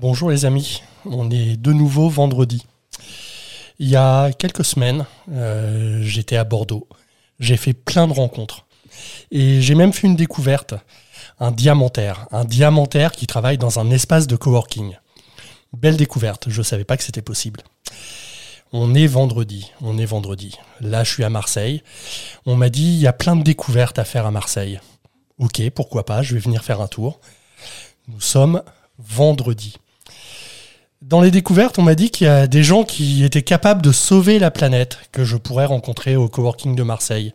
Bonjour les amis, on est de nouveau vendredi. Il y a quelques semaines, euh, j'étais à Bordeaux. J'ai fait plein de rencontres. Et j'ai même fait une découverte, un diamantaire. Un diamantaire qui travaille dans un espace de coworking. Belle découverte, je ne savais pas que c'était possible. On est vendredi, on est vendredi. Là, je suis à Marseille. On m'a dit, il y a plein de découvertes à faire à Marseille. Ok, pourquoi pas, je vais venir faire un tour. Nous sommes vendredi. Dans les découvertes, on m'a dit qu'il y a des gens qui étaient capables de sauver la planète que je pourrais rencontrer au coworking de Marseille.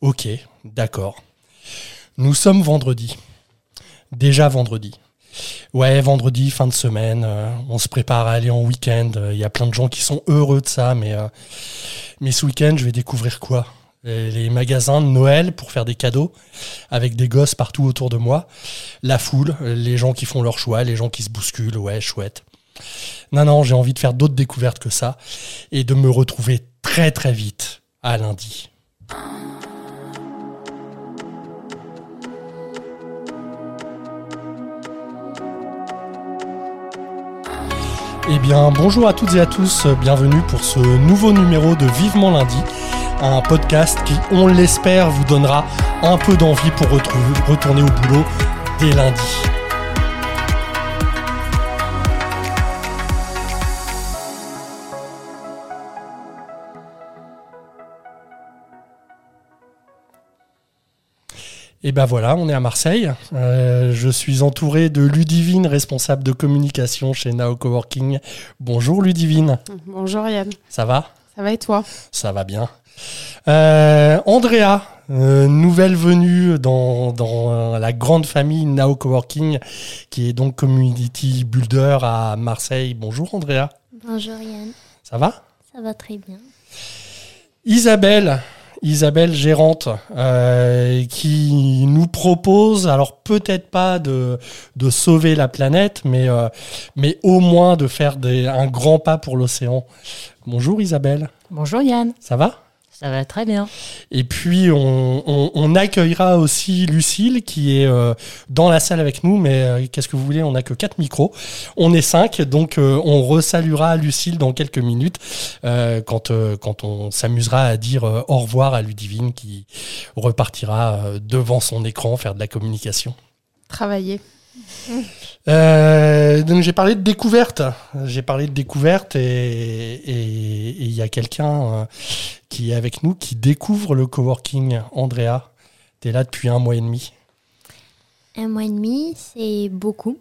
Ok, d'accord. Nous sommes vendredi. Déjà vendredi. Ouais, vendredi, fin de semaine, euh, on se prépare à aller en week-end. Il y a plein de gens qui sont heureux de ça, mais, euh, mais ce week-end, je vais découvrir quoi? Les magasins de Noël pour faire des cadeaux avec des gosses partout autour de moi, la foule, les gens qui font leur choix, les gens qui se bousculent, ouais, chouette. Non, non, j'ai envie de faire d'autres découvertes que ça et de me retrouver très très vite à lundi. Eh bien, bonjour à toutes et à tous, bienvenue pour ce nouveau numéro de Vivement Lundi, un podcast qui, on l'espère, vous donnera un peu d'envie pour retourner au boulot dès lundi. Et ben voilà, on est à Marseille. Euh, je suis entouré de Ludivine, responsable de communication chez Nao Coworking. Bonjour Ludivine. Bonjour Yann. Ça va? Ça va et toi? Ça va bien. Euh, Andrea, euh, nouvelle venue dans, la grande famille Nao Coworking, qui est donc community builder à Marseille. Bonjour Andrea. Bonjour Yann. Ça va? Ça va très bien. Isabelle, Isabelle Gérante, euh, qui nous propose, alors peut-être pas de, de sauver la planète, mais, euh, mais au moins de faire des, un grand pas pour l'océan. Bonjour Isabelle. Bonjour Yann. Ça va? Ça va très bien. Et puis, on, accueillera aussi Lucille qui est euh, dans la salle avec nous. Mais euh, qu'est-ce que vous voulez On n'a que quatre micros. On est cinq. Donc, euh, on resaluera Lucille dans quelques minutes quand, quand on s'amusera à dire au revoir à Ludivine qui repartira devant son écran faire de la communication. Travailler. Euh, donc j'ai parlé de découverte. J'ai parlé de découverte et il y a quelqu'un euh, qui est avec nous qui découvre le coworking. Andrea, tu es là depuis un mois et demi. Un mois et demi, c'est beaucoup.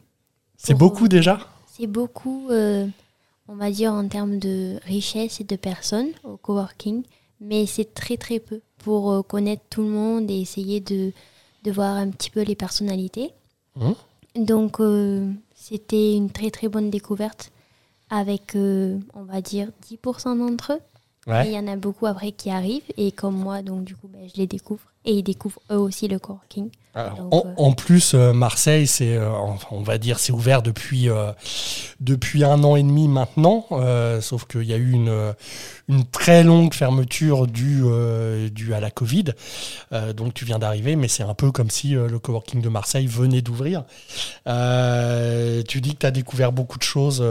C'est beaucoup déjà? C'est beaucoup, euh, on va dire, en termes de richesse et de personnes au coworking, mais c'est très très peu pour connaître tout le monde et essayer de, de voir un petit peu les personnalités. Mmh. Donc, euh, c'était une très très bonne découverte avec, euh, on va dire, 10% d'entre eux. il y en a beaucoup après qui arrivent et comme moi, donc du coup, ben, je les découvre et ils découvrent eux aussi le coworking. Euh, en, plus, euh, Marseille, c'est, euh, on va dire, c'est ouvert depuis, depuis un an et demi maintenant, sauf qu'il y a eu une, une très longue fermeture due, due à la Covid. donc tu viens d'arriver, mais c'est un peu comme si le coworking de Marseille venait d'ouvrir. tu dis que tu as découvert beaucoup de choses.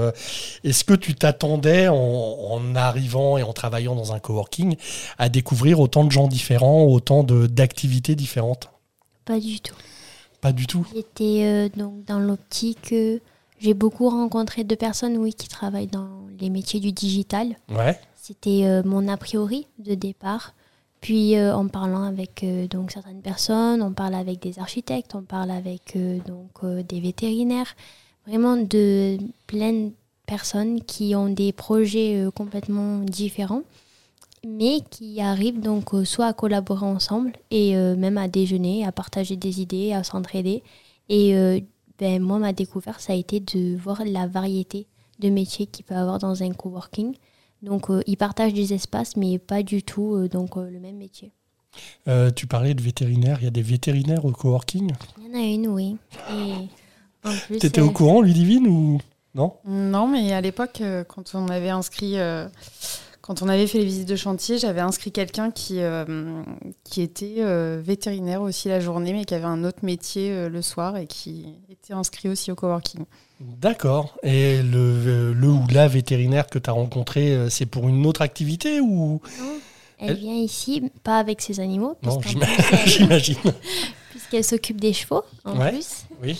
Est-ce que tu t'attendais, en, en, arrivant et en travaillant dans un coworking, à découvrir autant de gens différents, autant d'activités différentes? Pas du tout. Pas du tout J'étais euh, donc dans l'optique. j'ai beaucoup rencontré de personnes oui, qui travaillent dans les métiers du digital. Ouais. C'était euh, mon a priori de départ. Puis euh, en parlant avec donc certaines personnes, on parle avec des architectes, on parle avec donc des vétérinaires, vraiment de plein de personnes qui ont des projets complètement différents mais qui arrivent donc euh, soit à collaborer ensemble et euh, même à déjeuner, à partager des idées, à s'entraider. Et euh, ben, moi, ma découverte, ça a été de voir la variété de métiers qu'il peut y avoir dans un coworking. Donc, ils partagent des espaces, mais pas du tout donc, le même métier. tu parlais de vétérinaires, il y a des vétérinaires au coworking? Il y en a une, oui. Tu étais au courant, Ludivine, ou non? Non, mais à l'époque, quand on avait inscrit Quand on avait fait les visites de chantier, j'avais inscrit quelqu'un qui, euh, qui était euh, vétérinaire aussi la journée, mais qui avait un autre métier euh, le soir et qui était inscrit aussi au coworking. D'accord. Et le, le ou la vétérinaire que tu as rencontré, c'est pour une autre activité ou? Elle Elle- vient ici, pas avec ses animaux, Non, j'imagine. puisqu'elle s'occupe des chevaux en Ouais. plus. Oui.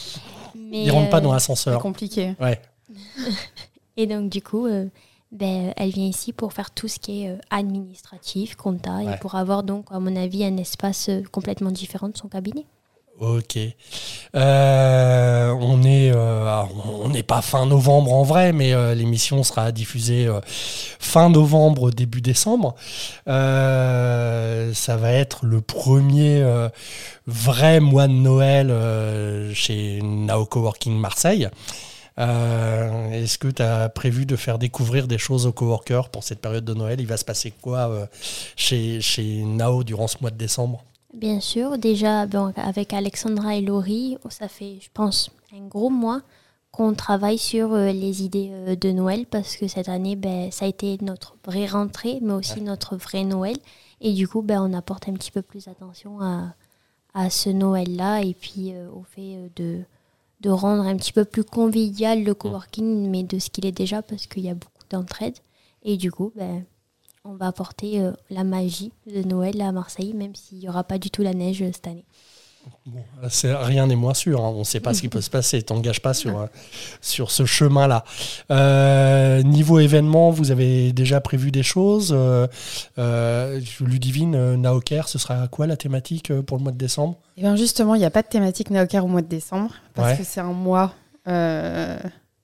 Mais, Ils rentrent pas dans euh, C'est l'ascenseur. compliqué. Ouais. Et donc, du coup, euh, ben, elle vient ici pour faire tout ce qui est euh, administratif, compta, Ouais. et pour avoir donc, à mon avis, un espace euh, complètement différent de son cabinet. Ok. Euh, on est, euh, on n'est pas fin novembre en vrai, mais euh, l'émission sera diffusée euh, fin novembre, début décembre. Euh, ça va être le premier euh, vrai mois de Noël euh, chez Nao Coworking Marseille. Euh, Est-ce que tu as prévu de faire découvrir des choses aux coworkers pour cette période de Noël? Il va se passer quoi euh, chez, chez Nao durant ce mois de décembre? Bien sûr, déjà bon, avec Alexandra et Laurie, ça fait, je pense, un gros mois qu'on travaille sur euh, les idées euh, de Noël parce que cette année, ben, ça a été notre vraie rentrée, mais aussi notre vrai Noël. Et du coup, ben, on apporte un petit peu plus attention à, à ce Noël-là et puis euh, au fait de, de rendre un petit peu plus convivial le coworking, mais de ce qu'il est déjà parce qu'il y a beaucoup d'entraide. Et du coup, ben, on va apporter euh, la magie de Noël à Marseille, même s'il n'y aura pas du tout la neige euh, cette année. Bon, rien n'est moins sûr. hein. On ne sait pas ce qui peut se passer. T'engages pas sur, euh, sur ce chemin-là. Euh, niveau événement, vous avez déjà prévu des choses euh, euh, Ludivine, Naoker, ce sera quoi la thématique pour le mois de décembre? Et bien justement, il n'y a pas de thématique Naoker au mois de décembre, parce Ouais. que c'est un mois euh,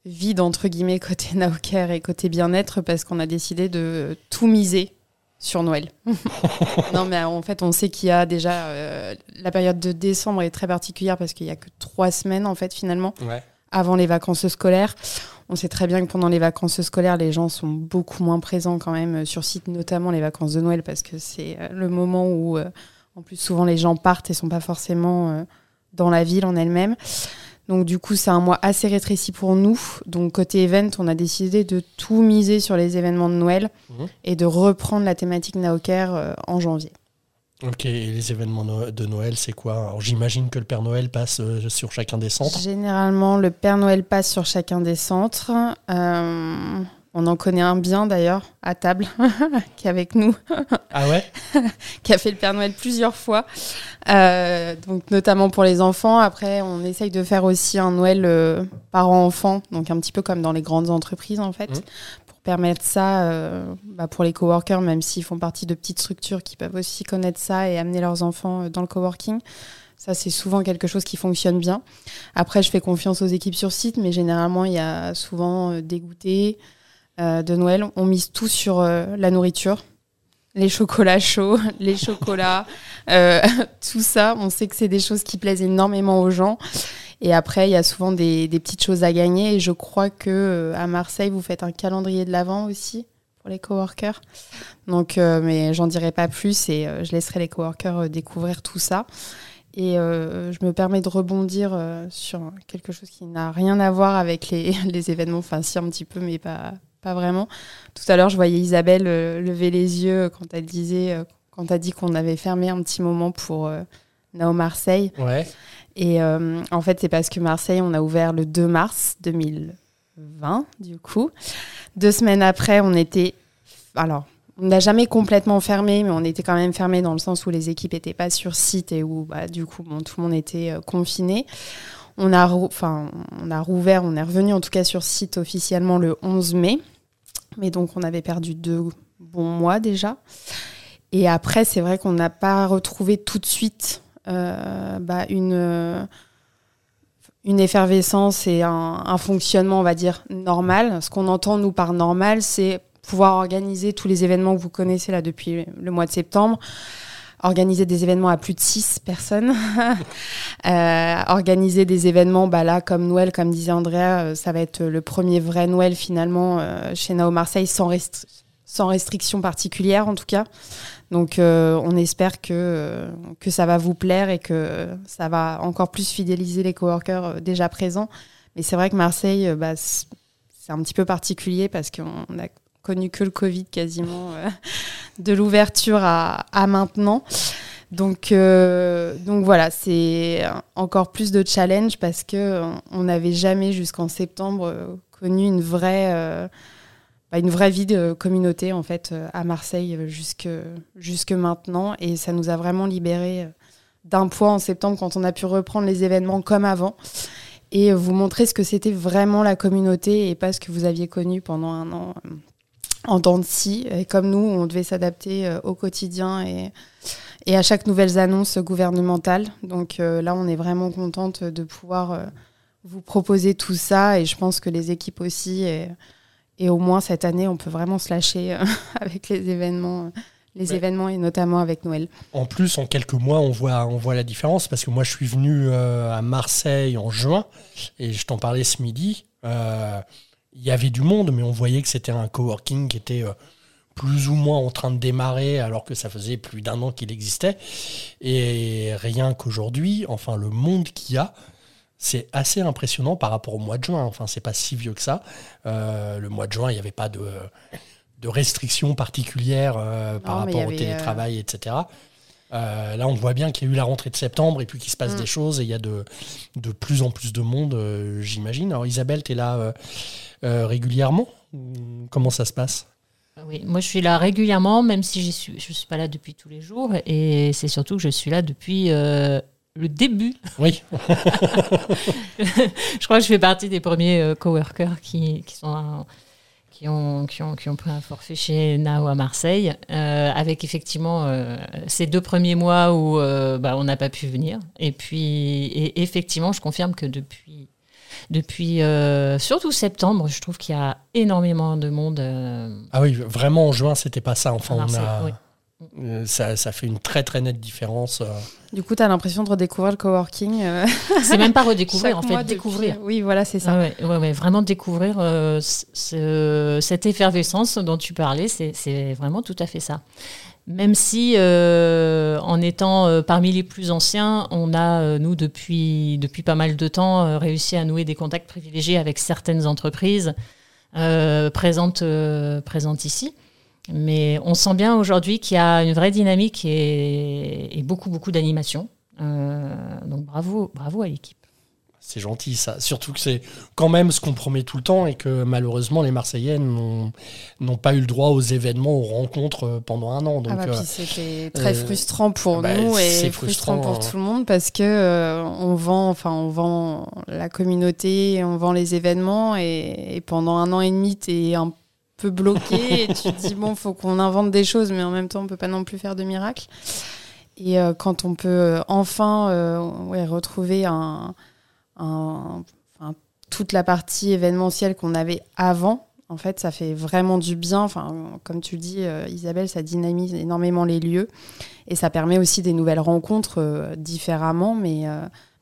vide, entre guillemets, côté Naoker et côté bien-être, parce qu'on a décidé de tout miser sur Noël. non, mais en fait, on sait qu'il y a déjà... euh, la période de décembre est très particulière, parce qu'il n'y a que trois semaines, en fait, finalement, Ouais. avant les vacances scolaires. On sait très bien que pendant les vacances scolaires, les gens sont beaucoup moins présents quand même euh, sur site, notamment les vacances de Noël, parce que c'est euh, le moment où, euh, en plus, souvent les gens partent et sont pas forcément euh, dans la ville en elle-même. Donc du coup, c'est un mois assez rétréci pour nous. Donc côté event, on a décidé de tout miser sur les événements de Noël Mhm. et de reprendre la thématique Naoker euh, en janvier. Ok, et les événements de Noël, c'est quoi? Alors, J'imagine que le Père Noël passe euh, sur chacun des centres. Généralement, le Père Noël passe sur chacun des centres. Euh, on en connaît un bien d'ailleurs à table qui est avec nous, Ah ouais? Qui a fait le Père Noël plusieurs fois, Euh, donc notamment pour les enfants. Après, on essaye de faire aussi un Noël euh, parent-enfant, donc un petit peu comme dans les grandes entreprises en fait, Mhm. pour permettre ça euh, bah, pour les coworkers, même s'ils font partie de petites structures qui peuvent aussi connaître ça et amener leurs enfants euh, dans le coworking. Ça, c'est souvent quelque chose qui fonctionne bien. Après, je fais confiance aux équipes sur site, mais généralement, il y a souvent des goûters euh, de Noël. On mise tout sur euh, la nourriture. Les chocolats chauds, les chocolats, euh, tout ça. On sait que c'est des choses qui plaisent énormément aux gens. Et après, il y a souvent des, des petites choses à gagner. Et je crois que euh, à Marseille, vous faites un calendrier de l'Avent aussi pour les coworkers. Donc, euh, mais j'en dirai pas plus et euh, je laisserai les coworkers découvrir tout ça. Et euh, je me permets de rebondir euh, sur quelque chose qui n'a rien à voir avec les, les événements, enfin si un petit peu, mais pas, pas vraiment. Tout à l'heure, je voyais Isabelle euh, lever les yeux quand elle disait, euh, quand elle dit qu'on avait fermé un petit moment pour euh, Nao Marseille. Ouais. Et euh, en fait, c'est parce que Marseille, on a ouvert le 2 mars 2020, du coup. Deux semaines après, on était. Alors, on n'a jamais complètement fermé, mais on était quand même fermé dans le sens où les équipes n'étaient pas sur site et où, bah, du coup, bon, tout le monde était euh, confiné. On a, enfin, on a rouvert, on est revenu en tout cas sur site officiellement le 11 mai. Mais donc, on avait perdu deux bons mois déjà. Et après, c'est vrai qu'on n'a pas retrouvé tout de suite euh, bah, une, une effervescence et un, un fonctionnement, on va dire, normal. Ce qu'on entend, nous, par normal, c'est pouvoir organiser tous les événements que vous connaissez là depuis le mois de septembre. Organiser des événements à plus de 6 personnes. Euh, organiser des événements bah, là, comme Noël, comme disait Andrea, euh, ça va être le premier vrai Noël finalement euh, chez Nao Marseille sans, restri- sans restriction particulière en tout cas. Donc on espère que, ça va vous plaire et que ça va encore plus fidéliser les coworkers déjà présents. Mais c'est vrai que Marseille, bah, c'est un petit peu particulier parce qu'on a connu que le Covid quasiment, euh, de l'ouverture à, à, maintenant. Donc, euh, donc voilà, c'est encore plus de challenge parce que on n'avait jamais jusqu'en septembre connu une vraie, bah, une vraie vie de communauté en fait à Marseille jusque, jusque maintenant. Et ça nous a vraiment libérés d'un poids en septembre quand on a pu reprendre les événements comme avant et vous montrer ce que c'était vraiment la communauté et pas ce que vous aviez connu pendant un an euh, en temps de scie. Et comme nous, on devait s'adapter euh, au quotidien et, et à chaque nouvelle annonce gouvernementale. Donc euh, là, on est vraiment contente de pouvoir vous proposer tout ça et je pense que les équipes aussi. Et, et au moins cette année, on peut vraiment se lâcher avec les événements les événements et notamment avec Noël. En plus, en quelques mois, on voit, on voit la différence parce que moi, je suis venu euh, à Marseille en juin et je t'en parlais ce midi. Euh, il y avait du monde, mais on voyait que c'était un coworking qui était euh, plus ou moins en train de démarrer alors que ça faisait plus d'un an qu'il existait. Et rien qu'aujourd'hui, enfin, le monde qu'il y a, c'est assez impressionnant par rapport au mois de juin. Enfin, c'est pas si vieux que ça. le mois de juin, il n'y avait pas de de restrictions particulières euh, par rapport au euh, télétravail, etc. Euh, là, on voit bien qu'il y a eu la rentrée de septembre et puis qu'il se passe mm. des choses et il y a de, de plus en plus de monde, j'imagine. Alors, Isabelle, tu es là régulièrement Comment ça se passe? Oui, moi je suis là régulièrement, même si je ne suis, je suis pas là depuis tous les jours. Et c'est surtout que je suis là depuis le début. Oui. je crois que je fais partie des premiers coworkers qui, qui sont qui ont, qui, ont, qui ont pris un forfait chez Nao à Marseille, euh, avec effectivement euh, ces deux premiers mois où euh, bah, on n'a pas pu venir. Et puis, et effectivement, je confirme que depuis, depuis surtout septembre, je trouve qu'il y a énormément de monde. Ah oui, vraiment en juin, c'était pas ça. Enfin, on a, euh, ça, ça, fait une très très nette différence. Euh. Du coup, tu as l'impression de redécouvrir le coworking. Euh. C'est même pas redécouvrir, en fait, découvrir. Oui, voilà, c'est ça. ouais, ouais, vraiment découvrir cette effervescence dont tu parlais, c'est vraiment tout à fait ça. Même si, en étant parmi les plus anciens, on a, nous, depuis, depuis pas mal de temps, réussi à nouer des contacts privilégiés avec certaines entreprises présentes, présentes ici. Mais on sent bien aujourd'hui qu'il y a une vraie dynamique et, beaucoup, beaucoup d'animation. Euh, donc bravo, bravo à l'équipe. C'est gentil ça. Surtout que c'est quand même ce qu'on promet tout le temps et que malheureusement les Marseillaises n'ont pas eu le droit aux événements, aux rencontres euh, pendant un an. Donc, ah bah, euh, c'était très frustrant pour bah, nous et frustrant, pour tout le monde parce que on vend, enfin on vend la communauté, on vend les événements et, et pendant un an et demi t'es un peu bloqué et tu te dis bon faut qu'on invente des choses mais en même temps on peut pas non plus faire de miracles. Et euh, quand on peut euh, enfin euh, retrouver toute la partie événementielle qu'on avait avant en fait ça fait vraiment du bien. Enfin comme tu le dis Isabelle ça dynamise énormément les lieux. Et ça permet aussi des nouvelles rencontres différemment mais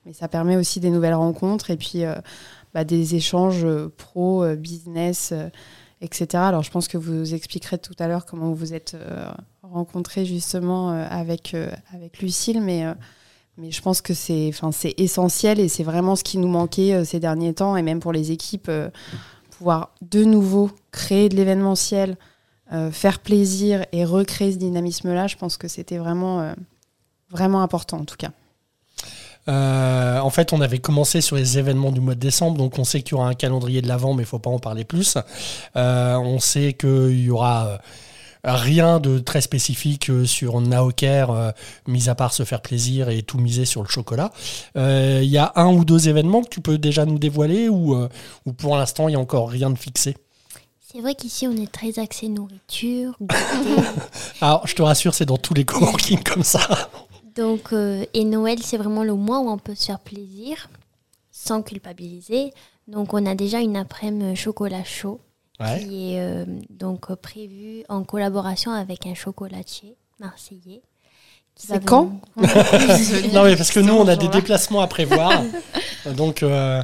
mais ça permet aussi des nouvelles rencontres et puis bah, des échanges pro business etc. Alors je pense que vous expliquerez tout à l'heure comment vous êtes euh, rencontrés justement euh, avec, euh, avec Lucille, mais, mais je pense que c'est essentiel et c'est vraiment ce qui nous manquait ces derniers temps, et même pour les équipes, pouvoir de nouveau créer de l'événementiel, faire plaisir et recréer ce dynamisme-là, je pense que c'était vraiment, vraiment important en tout cas. Euh, en fait, on avait commencé sur les événements du mois de décembre, donc on sait qu'il y aura un calendrier de l'avant, mais il faut pas en parler plus. Euh, on sait qu'il y aura euh, rien de très spécifique sur Naoker, mis à part se faire plaisir et tout miser sur le chocolat. Il y a un ou deux événements que tu peux déjà nous dévoiler ou, ou pour l'instant il n'y a encore rien de fixé? C'est vrai qu'ici on est très axé nourriture. Alors je te rassure, c'est dans tous les coworking comme ça. Donc, euh, et Noël, c'est vraiment le mois où on peut se faire plaisir sans culpabiliser. Donc, on a déjà une après-midi chocolat chaud qui est euh, donc prévu en collaboration avec un chocolatier marseillais. C'est quand Non, mais parce que nous, on a des déplacements à prévoir. donc. Euh,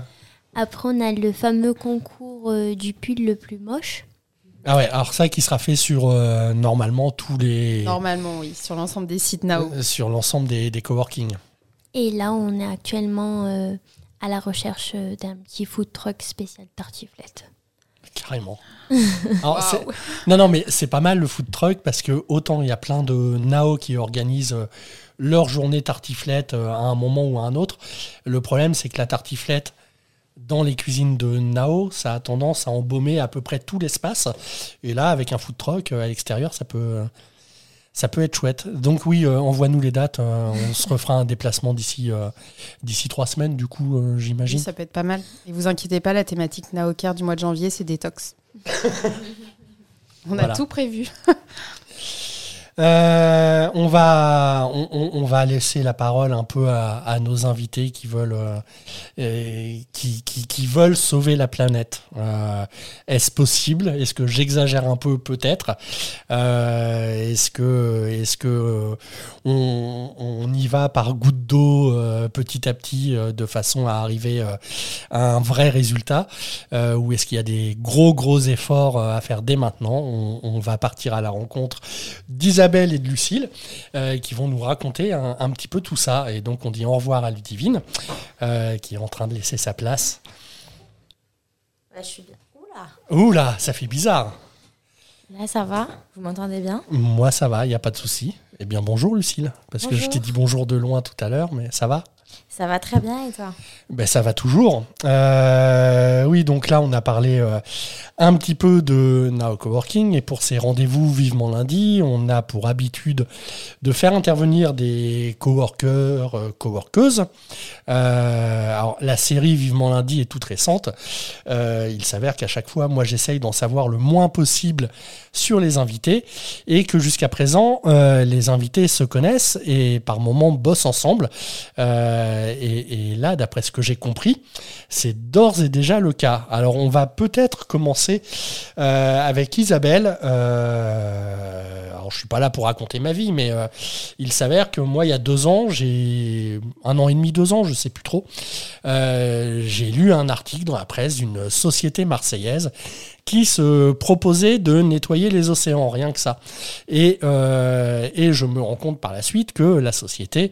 Après, on a le fameux concours du pull le plus moche. Ah ouais, alors ça qui sera fait sur euh, normalement tous les. Normalement, oui, sur l'ensemble des sites Nao. Euh, sur l'ensemble des, des coworking. Et là, on est actuellement euh, à la recherche d'un petit food truck spécial tartiflette. carrément. Non, non, mais c'est pas mal le food truck parce que autant il y a plein de Nao qui organisent euh, leur journée tartiflette euh, à un moment ou à un autre. Le problème, c'est que la tartiflette, dans les cuisines de Nao, ça a tendance à embaumer à peu près tout l'espace. Et là, avec un food truck à l'extérieur, ça peut, ça peut être chouette. Donc oui, envoie-nous les dates. on se refera un déplacement d'ici d'ici trois semaines, du coup, j'imagine. ça peut être pas mal. Et vous inquiétez pas, la thématique Nao Care du mois de janvier, c'est détox. On a tout prévu. Euh, on, va, on, va laisser la parole un peu à, nos invités qui veulent, euh, qui, veulent sauver la planète. Euh, est-ce possible? Est-ce que j'exagère un peu Peut-être? est-ce que, est-ce que on, y va par goutte d'eau petit à petit de façon à arriver à un vrai résultat? Ou est-ce qu'il y a des gros gros efforts à faire dès maintenant? On, on va partir à la rencontre d'Isabelle et de Lucille euh, qui vont nous raconter un, petit peu tout ça. Et donc on dit au revoir à Ludivine euh, qui est en train de laisser sa place. je suis bien. Oula. Oula, ça fait bizarre. Là, ça va? Vous m'entendez bien? Moi, ça va, il n'y a pas de souci. Eh bien, bonjour Lucille, parce que je t'ai dit bonjour de loin tout à l'heure, mais ça va? Ça va très bien et toi ben, Ça va toujours. Euh, oui, donc là, on a parlé euh, un petit peu de Now Coworking et pour ces rendez-vous vivement lundi, on a pour habitude de faire intervenir des coworkers, euh, coworkeuses. alors, la série Vivement lundi est toute récente. il s'avère qu'à chaque fois, moi, j'essaye d'en savoir le moins possible sur les invités et que jusqu'à présent, les invités se connaissent et par moments bossent ensemble. Et, là, d'après ce que j'ai compris, c'est d'ores et déjà le cas. Alors, on va peut-être commencer euh, avec Isabelle. Euh, alors, je suis pas là pour raconter ma vie, mais il s'avère que moi, il y a deux ans, j'ai un an et demi, deux ans, je sais plus trop, j'ai lu un article dans la presse d'une société marseillaise qui se proposait de nettoyer les océans, rien que ça. Et, euh, et je me rends compte par la suite que la société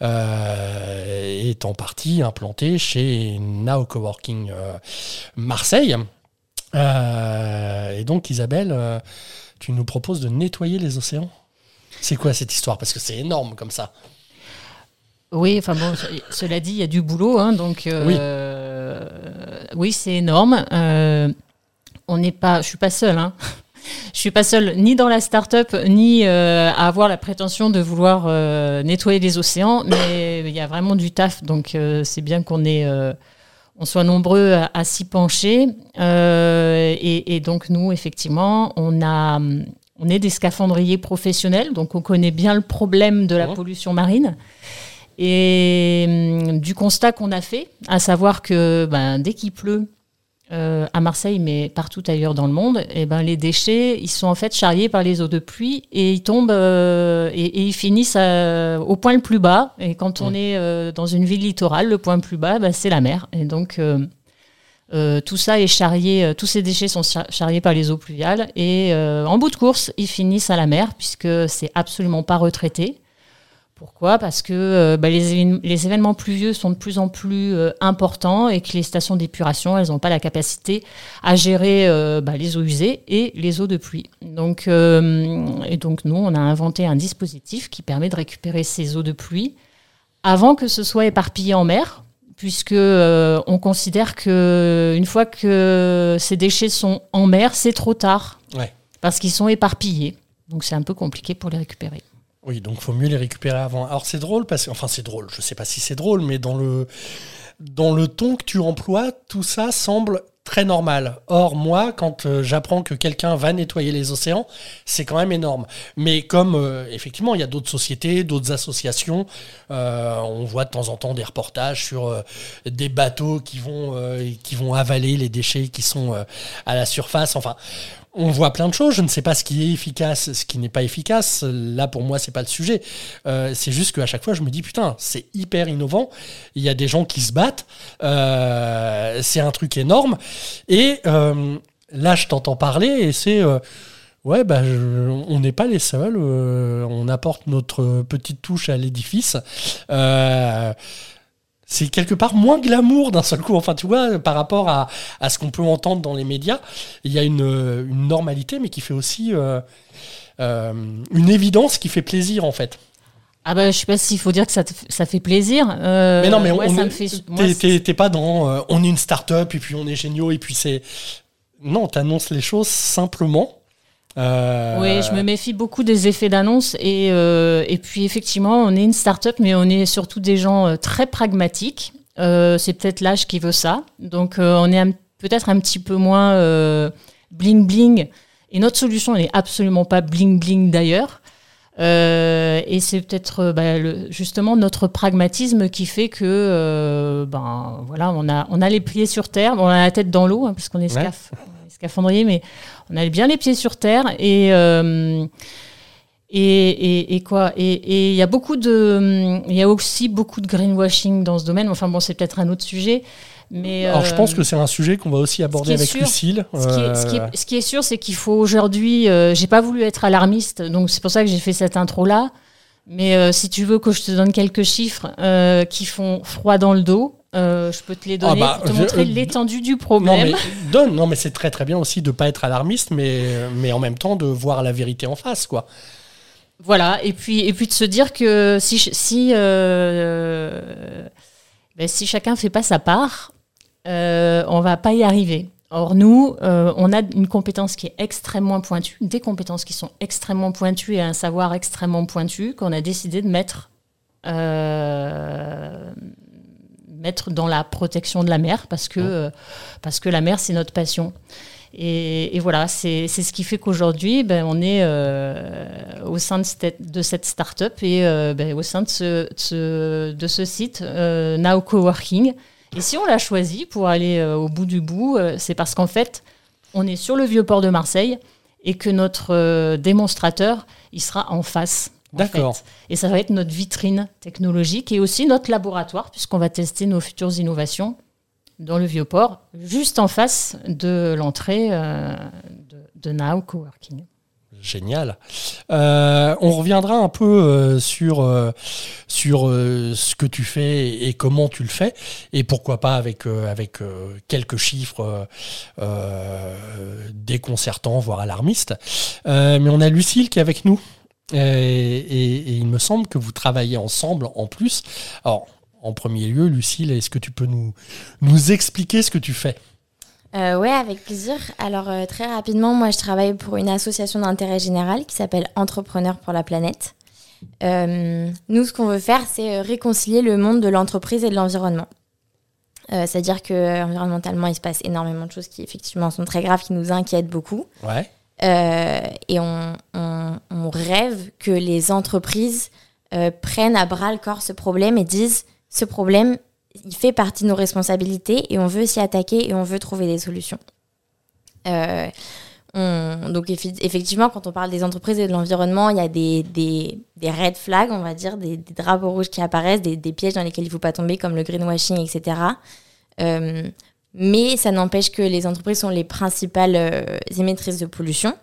euh, est en partie implantée chez Now Coworking euh, Marseille. et donc Isabelle, tu nous proposes de nettoyer les océans? C'est quoi cette histoire? Parce que c'est énorme comme ça. Oui, enfin bon, cela dit, il y a du boulot, hein, donc oui, oui c'est énorme on n'est pas, je suis pas seule. Hein. Je suis pas seule ni dans la start-up ni euh, à avoir la prétention de vouloir euh, nettoyer les océans, mais il y a vraiment du taf, donc euh, c'est bien qu'on on soit nombreux à, s'y pencher. Et, donc nous, effectivement, on a, on est des scaphandriers professionnels, donc on connaît bien le problème de la oh. pollution marine. Et hum, du constat qu'on a fait, à savoir que ben, dès qu'il pleut, euh, à Marseille, mais partout ailleurs dans le monde, et eh ben, les déchets, ils sont en fait charriés par les eaux de pluie et ils tombent euh, et, ils finissent au point le plus bas. Et quand on est euh, dans une ville littorale, le point le plus bas, ben, c'est la mer. Et donc, tout ça est charrié, tous ces déchets sont charriés par les eaux pluviales. Et en bout de course, ils finissent à la mer puisque c'est absolument pas retraité. Pourquoi? Parce que euh, bah, les, événements pluvieux sont de plus en plus euh, importants et que les stations d'épuration, elles n'ont pas la capacité à gérer euh, bah, les eaux usées et les eaux de pluie. Donc, et donc nous, on a inventé un dispositif qui permet de récupérer ces eaux de pluie avant que ce soit éparpillé en mer, puisque on considère que une fois que ces déchets sont en mer, c'est trop tard, parce qu'ils sont éparpillés. Donc c'est un peu compliqué pour les récupérer. Oui, donc faut mieux les récupérer avant. Alors c'est drôle parce que, enfin c'est drôle, je sais pas si c'est drôle, mais dans le dans le ton que tu emploies, tout ça semble très normal. Or, moi, quand euh, j'apprends que quelqu'un va nettoyer les océans, c'est quand même énorme. Mais comme, euh, effectivement, il y a d'autres sociétés, d'autres associations, euh, on voit de temps en temps des reportages sur des bateaux qui vont, qui vont avaler les déchets qui sont à la surface. Enfin, on voit plein de choses. Je ne sais pas ce qui est efficace, ce qui n'est pas efficace. Là, pour moi, c'est pas le sujet. Euh, c'est juste qu'à chaque fois, je me dis putain, c'est hyper innovant. Il y a des gens qui se battent. Euh, c'est un truc énorme. Et euh, là, je t'entends parler et c'est ouais, bah, on n'est pas les seuls. on apporte notre petite touche à l'édifice c'est quelque part moins glamour d'un seul coup. Enfin, tu vois, par rapport à, à ce qu'on peut entendre dans les médias, il y a une, une normalité, mais qui fait aussi euh, euh, une évidence qui fait plaisir, en fait. Ah bah je sais pas s'il faut dire que ça, te- ça fait plaisir. Euh, mais non, mais ouais, on ça me fait. t'es- pas dans euh, on est une start-up et puis on est géniaux et puis c'est. Non, t'annonces les choses simplement. Euh, Oui, je me méfie beaucoup des effets d'annonce et, euh, et puis effectivement, on est une start-up, mais on est surtout des gens euh, très pragmatiques. Euh, c'est peut-être l'âge qui veut ça. Donc, on est peut-être un petit peu moins euh, bling bling. Et notre solution n'est absolument pas bling bling d'ailleurs. Et c'est peut-être bah, justement notre pragmatisme qui fait que ben voilà on a on a les pieds sur terre on a la tête dans l'eau hein, parce qu'on est, Ouais. est scaphandrier mais on a bien les pieds sur terre et euh, et, et, et quoi Et et il y a beaucoup de, il y a aussi beaucoup de greenwashing dans ce domaine. Enfin bon, c'est peut-être un autre sujet, mais Alors, je euh, pense que c'est un sujet qu'on va aussi aborder avec sûr, Lucille. ce qui, est, ce qui est- Euh, ce qui est sûr, c'est qu'il faut aujourd'hui. euh, j'ai pas voulu être alarmiste, donc c'est pour ça que j'ai fait cette intro là. Mais euh, si tu veux que je te donne quelques chiffres euh, qui font froid dans le dos, euh, je peux te les Ah donner bah, pour te montrer euh, l'étendue du Non problème. mais donne, non mais c'est très très bien aussi de pas être alarmiste, mais mais en même temps de voir la vérité en face quoi. Voilà, et puis, et puis de se dire que si, si, euh, ben, si chacun fait pas sa part, euh, on va pas y arriver. Or, nous, euh, on a une compétence qui est extrêmement pointue, des compétences qui sont extrêmement pointues et un savoir extrêmement pointu qu'on a décidé de mettre, euh, mettre dans la protection de la mer parce que, euh, parce que la mer, c'est notre passion. Et, et voilà, c'est c'est ce qui fait qu'aujourd'hui, ben, on est euh, au sein de cette, de cette start-up et euh, ben, au sein de ce, de ce, de ce site, euh, Now Coworking. Et si on l'a choisi pour aller euh, au bout du bout, euh, c'est parce qu'en fait, on est sur le vieux port de Marseille et que notre euh, démonstrateur, il sera en face. D'accord. fait. Et ça va être notre vitrine technologique et aussi notre laboratoire, puisqu'on va tester nos futures innovations dans le vieux port, juste en face de l'entrée euh, de, de Now Coworking. Génial. Euh, on reviendra un peu euh, sur euh, sur ce que tu fais et comment tu le fais et pourquoi pas avec avec quelques chiffres déconcertants voire alarmistes. Mais on a Lucille qui est avec nous et, et- et il me semble que vous travaillez ensemble en plus. Alors en premier lieu, Lucille, est-ce que tu peux nous nous expliquer ce que tu fais? Euh, ouais, avec plaisir. Alors, euh, très rapidement, moi, je travaille pour une association d'intérêt général qui s'appelle Entrepreneurs pour la planète. Euh, nous, ce qu'on veut faire, c'est euh, réconcilier le monde de l'entreprise et de l'environnement. Euh, C'est-à-dire que euh, environnementalement, il se passe énormément de choses qui, effectivement, sont très graves, qui nous inquiètent beaucoup. Ouais. Euh, et on, rêve que les entreprises euh, prennent à bras le corps ce problème et disent ce problème, il fait partie de nos responsabilités et on veut s'y attaquer et on veut trouver des solutions. Euh, on- donc effectivement, quand on parle des entreprises et de l'environnement, il y a des, red flags, on va dire, des, drapeaux rouges qui apparaissent, des pièges dans lesquels il ne faut pas tomber, comme le greenwashing, etc. Mais ça n'empêche que les entreprises sont les principales euh, émettrices de pollution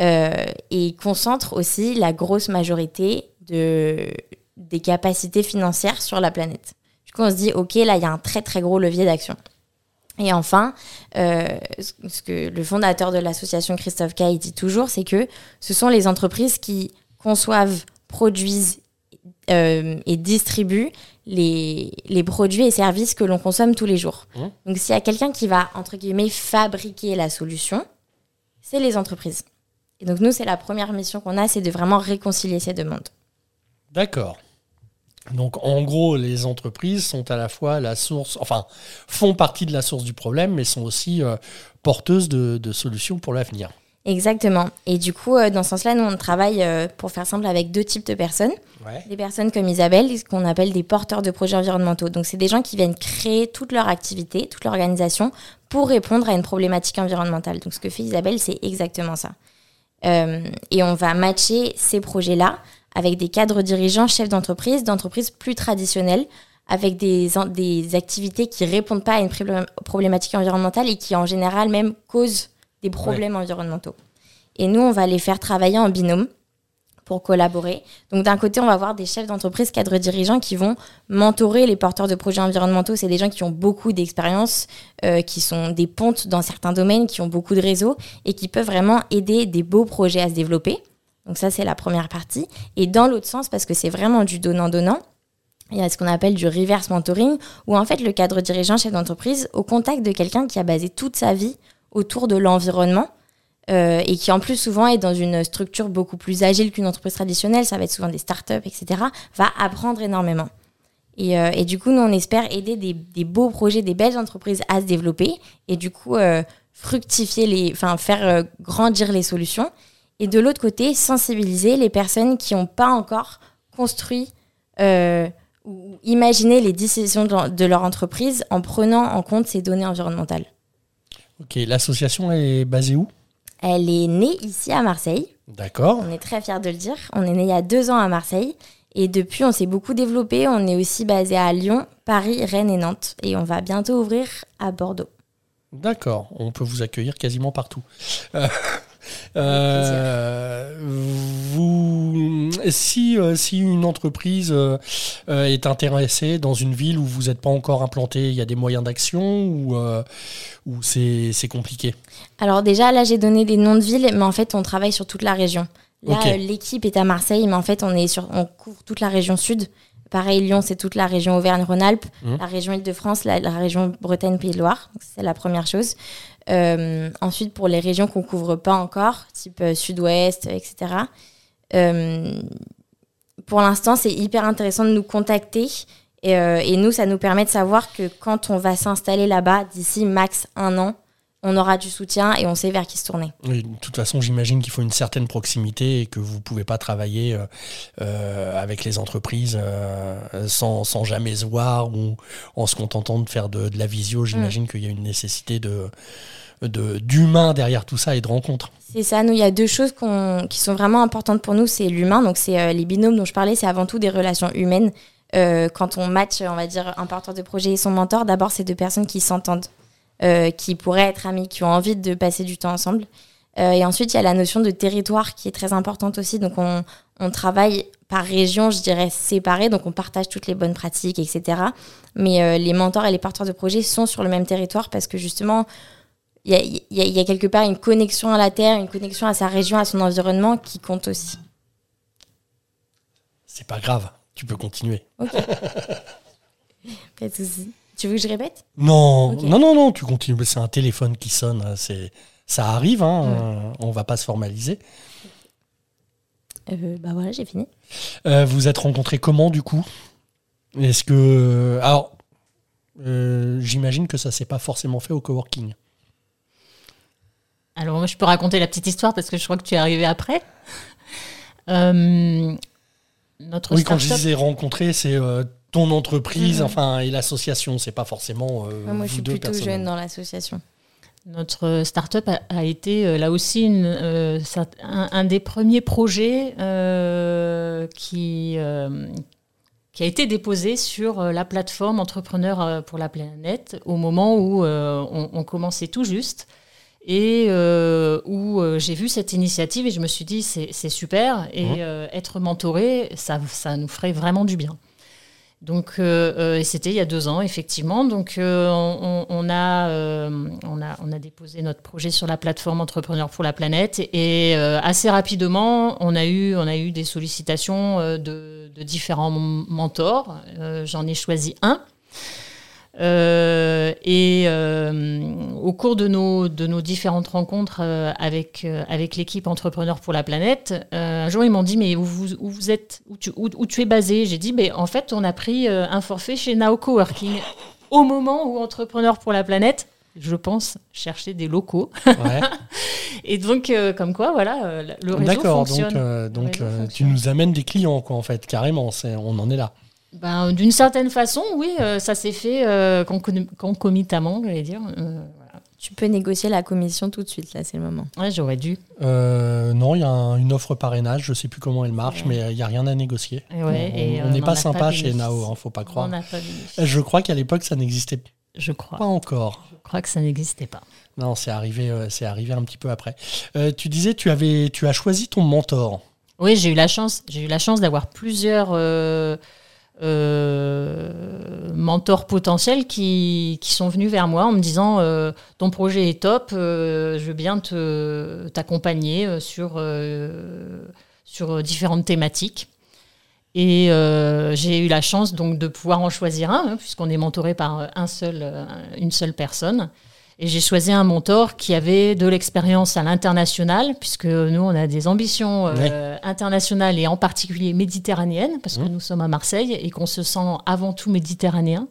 euh, et concentrent aussi la grosse majorité de, des capacités financières sur la planète. Du coup, on se dit, OK, là, il y a un très, très gros levier d'action. Et enfin, euh, ce ce que le fondateur de l'association Christophe Kay dit toujours, c'est que ce sont les entreprises qui conçoivent, produisent euh, et distribuent les, les produits et services que l'on consomme tous les jours. Mmh. Donc s'il y a quelqu'un qui va, entre guillemets, fabriquer la solution, c'est les entreprises. Et donc nous, c'est la première mission qu'on a, c'est de vraiment réconcilier ces deux mondes. D'accord. Donc en gros, les entreprises sont à la fois la source, enfin, font partie de la source du problème, mais sont aussi euh, porteuses de, de solutions pour l'avenir. Exactement. Et du coup, euh, dans ce sens-là, nous, on travaille, euh, pour faire simple, avec deux types de personnes. Ouais. Des personnes comme Isabelle, ce qu'on appelle des porteurs de projets environnementaux. Donc, c'est des gens qui viennent créer toute leur activité, toute leur organisation pour répondre à une problématique environnementale. Donc, ce que fait Isabelle, c'est exactement ça. Euh, et on va matcher ces projets-là avec des cadres dirigeants, chefs d'entreprise, d'entreprises plus traditionnelles, avec des, des activités qui répondent pas à une problém- problématique environnementale et qui, en général, même causent des problèmes environnementaux. Et nous, on va les faire travailler en binôme pour collaborer. Donc d'un côté, on va avoir des chefs d'entreprise, cadres dirigeants qui vont mentorer les porteurs de projets environnementaux. C'est des gens qui ont beaucoup d'expérience, euh, qui sont des pontes dans certains domaines, qui ont beaucoup de réseaux et qui peuvent vraiment aider des beaux projets à se développer. Donc ça, c'est la première partie. Et dans l'autre sens, parce que c'est vraiment du donnant-donnant, il y a ce qu'on appelle du reverse mentoring, où en fait le cadre dirigeant, chef d'entreprise, au contact de quelqu'un qui a basé toute sa vie autour de l'environnement, euh, et qui en plus souvent est dans une structure beaucoup plus agile qu'une entreprise traditionnelle, ça va être souvent des startups, etc., va apprendre énormément. Et, euh, et, du coup, nous, on espère aider des, beaux projets, des belles entreprises à se développer et du coup, euh, fructifier les, enfin, faire grandir les solutions. Et de l'autre côté, sensibiliser les personnes qui n'ont pas encore construit ou imaginé les décisions de leur entreprise en prenant en compte ces données environnementales. Ok, l'association est basée où? Elle est née ici à Marseille. D'accord. On est très fiers de le dire. On est né il y a deux ans à Marseille. Et depuis, on s'est beaucoup développé. On est aussi basé à Lyon, Paris, Rennes et Nantes. Et on va bientôt ouvrir à Bordeaux. D'accord. On peut vous accueillir quasiment partout. Euh, euh, vous, si, euh, si une entreprise euh, est intéressée dans une ville où vous n'êtes pas encore implanté, il y a des moyens d'action ou, euh, ou c'est compliqué? Alors déjà, là, j'ai donné des noms de villes, mais en fait, on travaille sur toute la région. Là, l'équipe est à Marseille, mais en fait, on, est sur, on couvre toute la région sud. Pareil, Lyon, c'est toute la région Auvergne-Rhône-Alpes, Mhm. la région Île-de-France, la, la région Bretagne-Pays de Loire. Donc, C'est la première chose. Euh, ensuite, pour les régions qu'on couvre pas encore, type euh, sud-ouest, etc. euh, pour l'instant, c'est hyper intéressant de nous contacter. Et, et nous, ça nous permet de savoir que quand on va s'installer là-bas, d'ici max un an, on aura du soutien et on sait vers qui se tourner. Oui, De toute façon, j'imagine qu'il faut une certaine proximité et que vous ne pouvez pas travailler euh, euh, avec les entreprises euh, sans, sans jamais se voir ou en se contentant de faire de, de la visio. J'imagine qu'il y a une nécessité de de- d'humain derrière tout ça et de rencontres. C'est ça, nous, il y a deux choses qui sont vraiment importantes pour nous. C'est l'humain, donc c'est euh, les binômes dont je parlais, c'est avant tout des relations humaines. Quand on match, on va dire, un porteur de projet et son mentor, d'abord, c'est deux personnes qui s'entendent, euh, qui pourraient être amies, qui ont envie de passer du temps ensemble. Euh, et ensuite, il y a la notion de territoire qui est très importante aussi. Donc, on, on travaille par région, je dirais, séparée. Donc, on partage toutes les bonnes pratiques, etc. Mais euh, les mentors et les porteurs de projet sont sur le même territoire parce que justement, il y a, il y a- il y a quelque part une connexion à la terre, une connexion à sa région, à son environnement qui compte aussi. C'est pas grave, tu peux continuer. Pas de souci. Tu veux que je répète? Non, non, non, non, tu continues. C'est un téléphone qui sonne. hein, C'est ça arrive. Hein, euh, on va pas se formaliser. euh, Bah voilà, j'ai fini. Euh, vous êtes rencontrés comment du coup? Est-ce que alors euh, j'imagine que ça s'est pas forcément fait au coworking. Alors moi, je peux raconter la petite histoire parce que je crois que tu es arrivé après. Euh, notre Oui, quand je disais rencontrer, c'est euh, ton entreprise, Mhm. enfin et l'association. C'est pas forcément. euh, Moi, je suis deux plutôt jeune dans l'association. Notre start-up a, a été euh, là aussi une, euh, un, un des premiers projets euh, qui, euh, qui a été déposé sur euh, la plateforme Entrepreneurs euh, pour la planète au moment où euh, on, on commençait tout juste et euh, où euh, j'ai vu cette initiative et je me suis dit c'est c'est super et Mhm. euh, être mentoré, ça, ça nous ferait vraiment du bien. Donc, euh, euh, et c'était il y a deux ans, effectivement. Donc, euh, on, on a, euh, on, a, on a déposé notre projet sur la plateforme Entrepreneurs pour la planète. Et euh, assez rapidement, on a eu, on a eu des sollicitations euh, de, de différents mentors. J'en ai choisi un. Euh, et euh, au cours de nos, de nos différentes rencontres euh, avec, avec l'équipe Entrepreneurs pour la planète, un jour ils m'ont dit Mais où vous, où vous êtes où tu, où, où tu es basé? J'ai dit mais En fait, on a pris un forfait chez Nao Coworking au moment où Entrepreneurs pour la planète, je pense, cherchait des locaux. Ouais. Et donc, euh, comme quoi, voilà, euh, le réseau D'accord. Donc, fonctionne. euh, donc euh, tu fonctionne. nous amènes des clients quoi en fait carrément. On en est là. Ben, D'une certaine façon, oui, euh, ça s'est fait euh, concom- concomitamment, j'allais dire. Euh, voilà. Tu peux négocier la commission tout de suite, là, c'est le moment. Ouais, J'aurais dû. Euh, non, il y a un- une offre parrainage. Je sais plus comment elle marche, Ouais. mais il y a rien à négocier. Ouais, on on n'est on pas sympa pas chez. Nao, hein, faut pas On croire. n'a pas. Je crois qu'à l'époque, ça n'existait Je crois. pas encore. Je crois que ça n'existait pas. Non, c'est arrivé, euh, c'est arrivé un petit peu après. Euh, tu disais, tu avais, tu as choisi ton mentor. Oui, j'ai eu la chance. J'ai eu la chance d'avoir plusieurs euh, euh, mentors potentiels qui, sont venus vers moi en me disant euh, ton projet est top, je veux bien te t'accompagner sur sur différentes thématiques. Et j'ai eu la chance donc de pouvoir en choisir un, hein, puisqu'on est mentoré par un seul, une seule personne. Et j'ai choisi un mentor qui avait de l'expérience à l'international, puisque nous, on a des ambitions euh, internationales et en particulier méditerranéennes, parce que mmh. nous sommes à Marseille et qu'on se sent avant tout méditerranéen.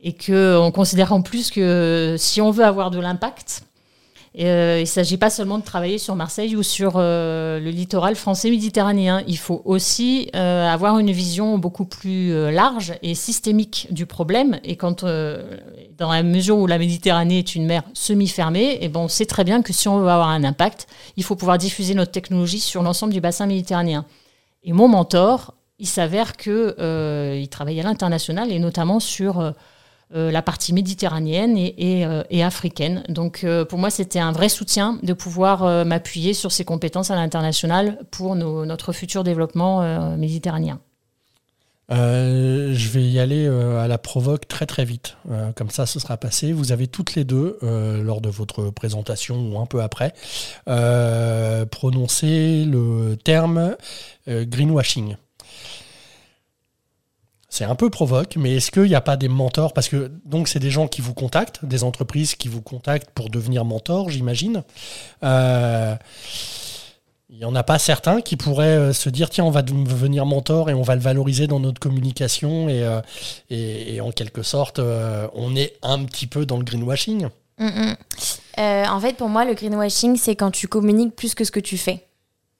Et qu'on considère en plus que si on veut avoir de l'impact, euh, il ne s'agit pas seulement de travailler sur Marseille ou sur euh, le littoral français méditerranéen. Il faut aussi euh, avoir une vision beaucoup plus large et systémique du problème. Et quand, dans la mesure où la Méditerranée est une mer semi-fermée, et eh bon, on sait très bien que si on veut avoir un impact, il faut pouvoir diffuser notre technologie sur l'ensemble du bassin méditerranéen. Et mon mentor, il s'avère qu'il travaille à l'international et notamment sur la partie méditerranéenne et, euh, africaine. Donc euh, pour moi, c'était un vrai soutien de pouvoir m'appuyer sur ces compétences à l'international pour notre futur développement méditerranéen. je vais y aller à la provoque très très vite. comme ça, ce sera passé. Vous avez toutes les deux, lors de votre présentation ou un peu après, prononcé le terme greenwashing. C'est un peu provoque, mais est-ce qu'il n'y a pas des mentors? Parce que donc c'est des gens qui vous contactent, des entreprises qui vous contactent pour devenir mentor, j'imagine. Euh, il n'y en a pas certains qui pourraient euh, se dire tiens, on va devenir mentor et on va le valoriser dans notre communication et, euh, et, en quelque sorte, on est un petit peu dans le greenwashing. Mm, mm. en fait, pour moi, le greenwashing, c'est quand tu communiques plus que ce que tu fais.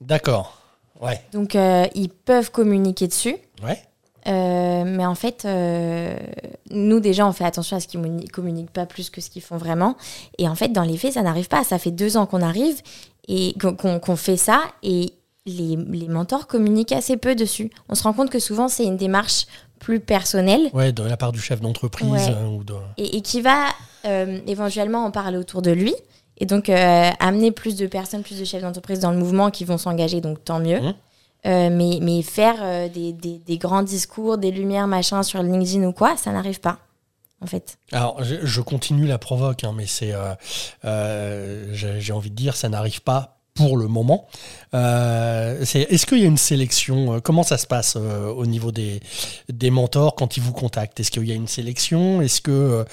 D'accord. Ouais. Donc, ils peuvent communiquer dessus. Ouais. Euh, mais en fait, euh, nous déjà, on fait attention à ce qu'ils ne communiquent pas plus que ce qu'ils font vraiment. Et en fait, dans les faits, ça n'arrive pas. Ça fait deux ans qu'on arrive et qu'on fait ça et les, les, mentors communiquent assez peu dessus. On se rend compte que souvent, c'est une démarche plus personnelle. Ouais, de la part du chef d'entreprise. Euh, et, et, qui va éventuellement en parler autour de lui. Et donc, amener plus de personnes, plus de chefs d'entreprise dans le mouvement qui vont s'engager, donc tant mieux. Mmh. Euh, mais, mais, faire euh, des, des, grands discours, des lumières, machin sur LinkedIn ou quoi, ça n'arrive pas. En fait. Alors, je, continue la provoque, hein, mais c'est, euh, j'ai envie de dire, ça n'arrive pas pour le moment. est-ce qu'il y a une sélection Comment ça se passe au niveau des, des mentors quand ils vous contactent? Est-ce qu'il y a une sélection? Est-ce que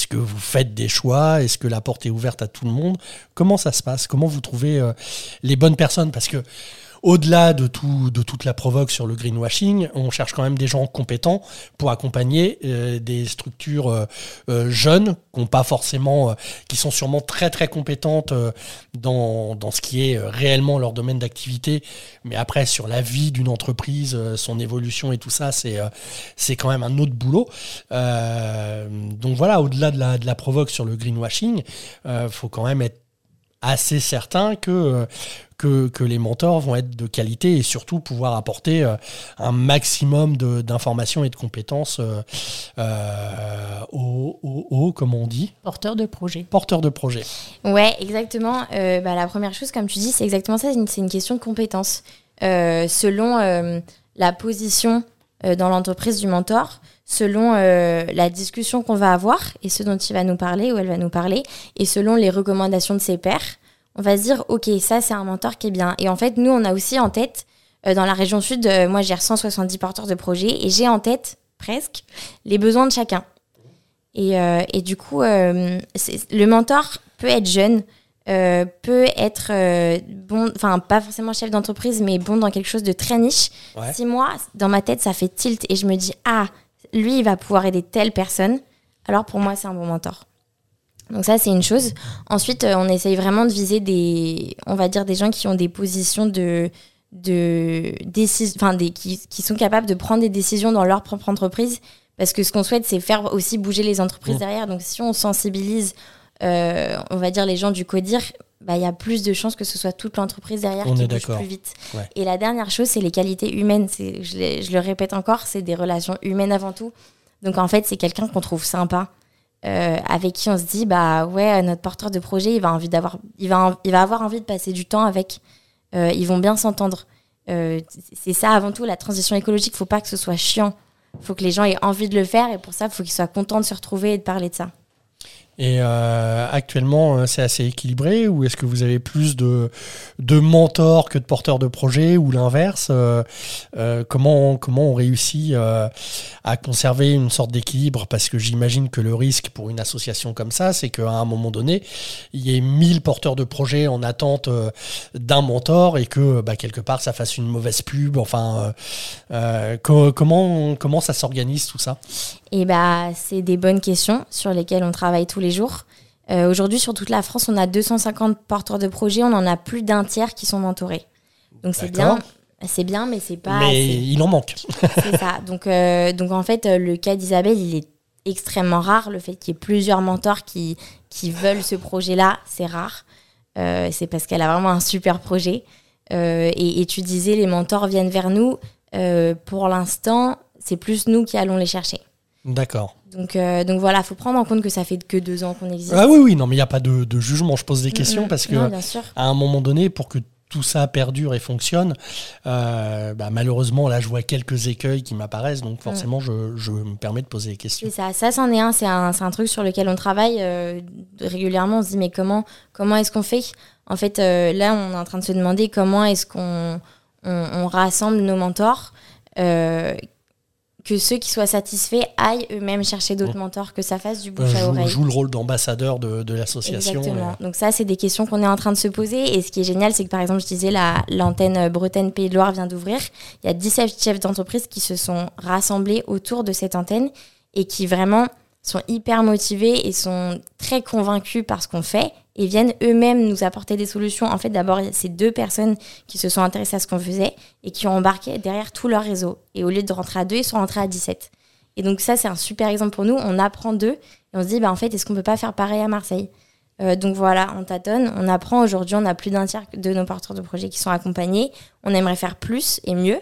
est-ce que vous faites des choix? Est-ce que la porte est ouverte à tout le monde? Comment ça se passe? Comment vous trouvez euh, les bonnes personnes? Parce que au-delà de, tout, de toute la provoque sur le greenwashing, on cherche quand même des gens compétents pour accompagner euh, des structures euh, euh, jeunes qui pas forcément, qui sont sûrement très très compétentes dans, dans, ce qui est réellement leur domaine d'activité, mais après sur la vie d'une entreprise, son évolution et tout ça, c'est c'est quand même un autre boulot. donc voilà, au-delà de la, de la provoque sur le greenwashing, faut quand même être assez certain que, que, les mentors vont être de qualité et surtout pouvoir apporter euh, un maximum d'informations et de compétences euh, euh, aux, comme on dit Porteurs de projet. Porteurs de projet. Ouais, exactement. Bah, la première chose, comme tu dis, c'est exactement ça, c'est une, question de compétences. selon la position dans l'entreprise du mentor, selon la discussion qu'on va avoir et ce dont il va nous parler ou elle va nous parler, et selon les recommandations de ses pairs, on va se dire, OK, ça, c'est un mentor qui est bien. Et en fait, nous, on a aussi en tête, euh, dans la région sud, euh, moi, j'ai 170 porteurs de projets et j'ai en tête, presque, les besoins de chacun. Et, euh, et du coup, le mentor peut être jeune, peut être bon, enfin, pas forcément chef d'entreprise, mais bon dans quelque chose de très niche. Si moi, dans ma tête, ça fait tilt et je me dis, ah, lui, il va pouvoir aider telle personne, alors pour moi, c'est un bon mentor. Donc ça, c'est une chose. Ensuite, euh, on essaye vraiment de viser des, on va dire, des gens qui ont des positions de, de enfin, des, qui, qui, sont capables de prendre des décisions dans leur propre entreprise. Parce que ce qu'on souhaite, c'est faire aussi bouger les entreprises mmh. derrière. Donc si on sensibilise, euh, on va dire, les gens du CODIR, bah, il y a plus de chances que ce soit toute l'entreprise derrière qui bouge plus vite. Et la dernière chose, c'est les qualités humaines. Je, je le répète encore, c'est des relations humaines avant tout. Donc en fait, c'est quelqu'un qu'on trouve sympa, avec qui on se dit bah ouais notre porteur de projet il va envie d'avoir il va il va avoir envie de passer du temps avec. Ils vont bien s'entendre. C'est ça avant tout la transition écologique. Faut pas que ce soit chiant. Faut que les gens aient envie de le faire et pour ça il faut qu'ils soient contents de se retrouver et de parler de ça et euh, actuellement, euh, c'est assez équilibré ou est-ce que vous avez plus de, de mentors que de porteurs de projets ou l'inverse euh, comment, comment on réussit à conserver une sorte d'équilibre? Parce que j'imagine que le risque pour une association comme ça, c'est qu'à un moment donné, il y ait 1000 porteurs de projets en attente d'un mentor et que bah, quelque part ça fasse une mauvaise pub. Enfin, comment, comment ça s'organise tout ça? Et bah, c'est des bonnes questions sur lesquelles on travaille tous les jours. Euh, aujourd'hui, sur toute la France, on a 250 porteurs de projets, on en a plus d'un tiers qui sont mentorés. Donc c'est bien, c'est bien, mais c'est pas. Mais il en manque. c'est ça. Donc, euh, donc en fait, le cas d'Isabelle, il est extrêmement rare. Le fait qu'il y ait plusieurs mentors qui, qui veulent ce projet-là, c'est rare. Euh, c'est parce qu'elle a vraiment un super projet. Et, et, tu disais, les mentors viennent vers nous. pour l'instant, c'est plus nous qui allons les chercher. D'accord. Donc, euh, donc voilà, il faut prendre en compte que ça fait que deux ans qu'on existe. Ah oui, oui, non, mais il n'y a pas de, jugement. Je pose des questions parce que, à un moment donné, pour que tout ça perdure et fonctionne, euh, bah, malheureusement, là, je vois quelques écueils qui m'apparaissent, donc forcément, je, me permets de poser des questions. ça, ça c'en est un. C'est un, un, truc sur lequel on travaille euh, régulièrement. On se dit, mais comment, comment est-ce qu'on fait? En fait, là, on est en train de se demander comment est-ce qu'on on, rassemble nos mentors que ceux qui soient satisfaits aillent eux-mêmes chercher d'autres mmh. mentors, que ça fasse du bouche à oreille. Joue le rôle d'ambassadeur de, de l'association. Exactement. Donc ça, c'est des questions qu'on est en train de se poser. Et ce qui est génial, c'est que par exemple, je disais, l'antenne Bretagne Pays de Loire vient d'ouvrir. Il y a 17 chefs d'entreprise qui se sont rassemblés autour de cette antenne et qui vraiment sont hyper motivés et sont très convaincus par ce qu'on fait et viennent eux-mêmes nous apporter des solutions. En fait, d'abord, c'est deux personnes qui se sont intéressées à ce qu'on faisait et qui ont embarqué derrière tout leur réseau. Et au lieu de rentrer à deux, ils sont rentrés à 17. Et donc ça, c'est un super exemple pour nous. On apprend d'eux et on se dit, bah, en fait, est-ce qu'on peut pas faire pareil à Marseille? Euh, donc voilà, on tâtonne, on apprend. Aujourd'hui, on a plus d'un tiers de nos porteurs de projets qui sont accompagnés. On aimerait faire plus et mieux.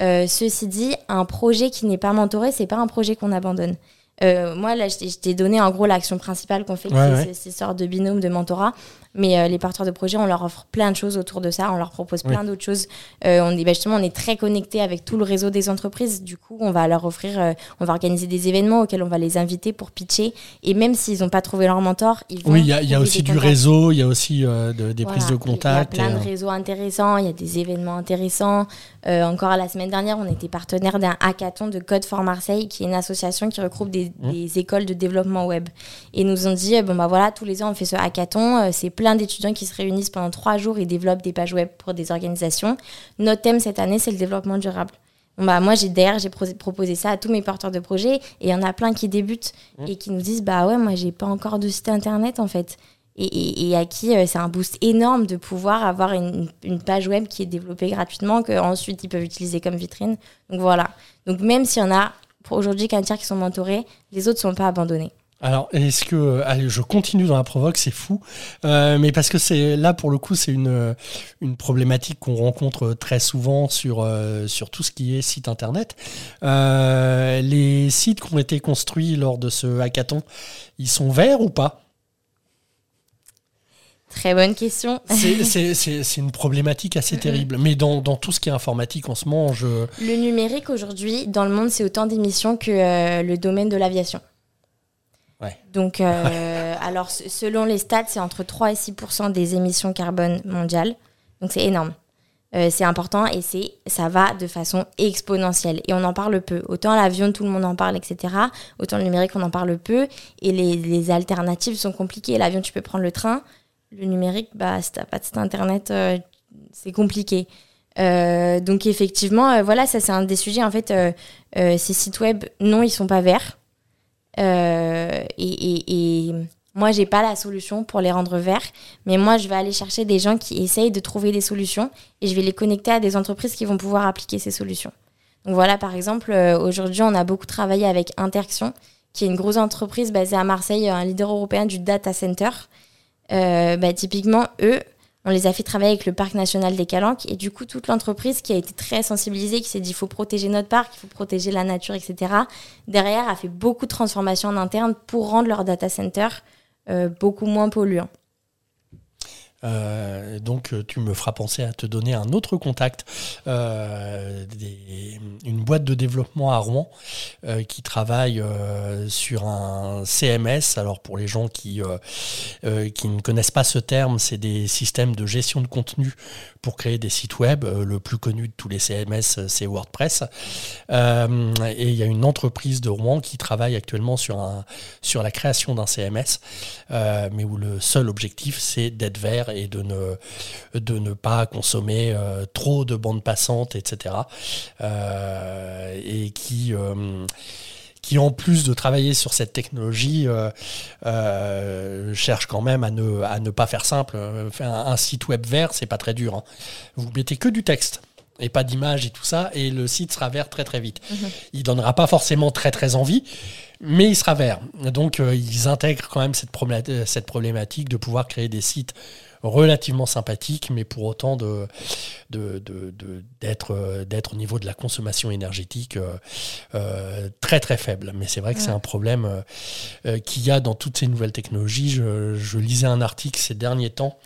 Euh, ceci dit, un projet qui n'est pas mentoré, c'est pas un projet qu'on abandonne. Euh, moi, là, je t'ai donné en gros l'action principale qu'on fait, c'est ces sortes de binômes de mentorat. Mais euh, les porteurs de projets, on leur offre plein de choses autour de ça, on leur propose plein d'autres choses. Euh, on est, bah, justement, on est très connecté avec tout le réseau des entreprises. Du coup, on va leur offrir, on va organiser des événements auxquels on va les inviter pour pitcher. Et même s'ils n'ont pas trouvé leur mentor, ils vont. Oui, il y a, aussi du réseau, il y a aussi des prises de contact. Il y a plein de réseaux intéressants, il y a des événements intéressants. Euh, encore la semaine dernière, on était partenaire d'un hackathon de Code for Marseille, qui est une association qui regroupe des, mmh. écoles de développement web. Et nous ont dit, bon bah voilà, tous les ans on fait ce hackathon, euh, c'est plein d'étudiants qui se réunissent pendant trois jours et développent des pages web pour des organisations. Notre thème cette année, c'est le développement durable. Bon bah moi j'ai d'ailleurs j'ai proposé ça à tous mes porteurs de projets et il y en a plein qui débutent mmh. et qui nous disent bah ouais moi j'ai pas encore de site internet en fait et, à qui euh, c'est un boost énorme de pouvoir avoir une, page web qui est développée gratuitement, qu'ensuite ils peuvent utiliser comme vitrine. Donc voilà. Donc même s'il y en a aujourd'hui qu'un tiers qui sont mentorés, les autres ne sont pas abandonnés. Alors, est-ce que. Euh, allez, je continue dans la provoque, c'est fou. Euh, mais parce que c'est là, pour le coup, c'est une, une problématique qu'on rencontre très souvent sur, sur tout ce qui est site internet. les sites qui ont été construits lors de ce hackathon, ils sont verts ou pas? Très bonne question. C'est une problématique assez terrible. Mais dans, dans, tout ce qui est informatique, on se mange. Le numérique aujourd'hui, dans le monde, c'est autant d'émissions que euh, le domaine de l'aviation. Ouais. Donc, euh, alors, selon les stats, c'est entre 3 et 6% des émissions carbone mondiales. Donc, c'est énorme. Euh, c'est important et c'est ça va de façon exponentielle et on en parle peu. Autant l'avion, tout le monde en parle, etc. Autant le numérique, on en parle peu et les, les alternatives sont compliquées. L'avion, tu peux prendre le train le numérique, bah, si t'as pas de site internet, euh, c'est compliqué. Euh, donc effectivement, euh, voilà, ça c'est un des sujets. En fait, ces sites web, non, ils sont pas verts. et, et, et, moi, j'ai pas la solution pour les rendre verts, mais moi, je vais aller chercher des gens qui essayent de trouver des solutions et je vais les connecter à des entreprises qui vont pouvoir appliquer ces solutions. Donc voilà, par exemple, aujourd'hui, on a beaucoup travaillé avec Interaction, qui est une grosse entreprise basée à Marseille, un leader européen du data center. Euh, bah, typiquement, eux, on les a fait travailler avec le parc national des Calanques et du coup toute l'entreprise qui a été très sensibilisée, qui s'est dit il faut protéger notre parc, il faut protéger la nature, etc. Derrière a fait beaucoup de transformations en interne pour rendre leur data center euh, beaucoup moins polluant. Euh, donc tu me feras penser à te donner un autre contact, euh, une boîte de développement à Rouen euh, qui travaille sur un CMS. Alors pour les gens qui, qui ne connaissent pas ce terme, c'est des systèmes de gestion de contenu pour créer des sites web. le plus connu de tous les CMS, c'est WordPress. et il y a une entreprise de Rouen qui travaille actuellement sur, un, sur la création d'un CMS, mais où le seul objectif c'est d'être vert et de ne, de ne pas consommer euh, trop de bandes passantes, etc. Euh, et qui qui en plus de travailler sur cette technologie cherche quand même à ne, à ne pas faire simple. Faire un, site web vert, c'est pas très dur. Hein. Vous mettez que du texte et pas d'image et tout ça, et le site sera vert très très vite. Il mhm. Il donnera pas forcément très très envie, mais il sera vert. Donc ils intègrent quand même cette problématique de pouvoir créer des sites relativement sympathique, mais pour autant de, d'être, d'être au niveau de la consommation énergétique euh, euh, très très faible. Mais c'est vrai que c'est un problème euh, qu'il y a dans toutes ces nouvelles technologies. Je, lisais un article ces derniers temps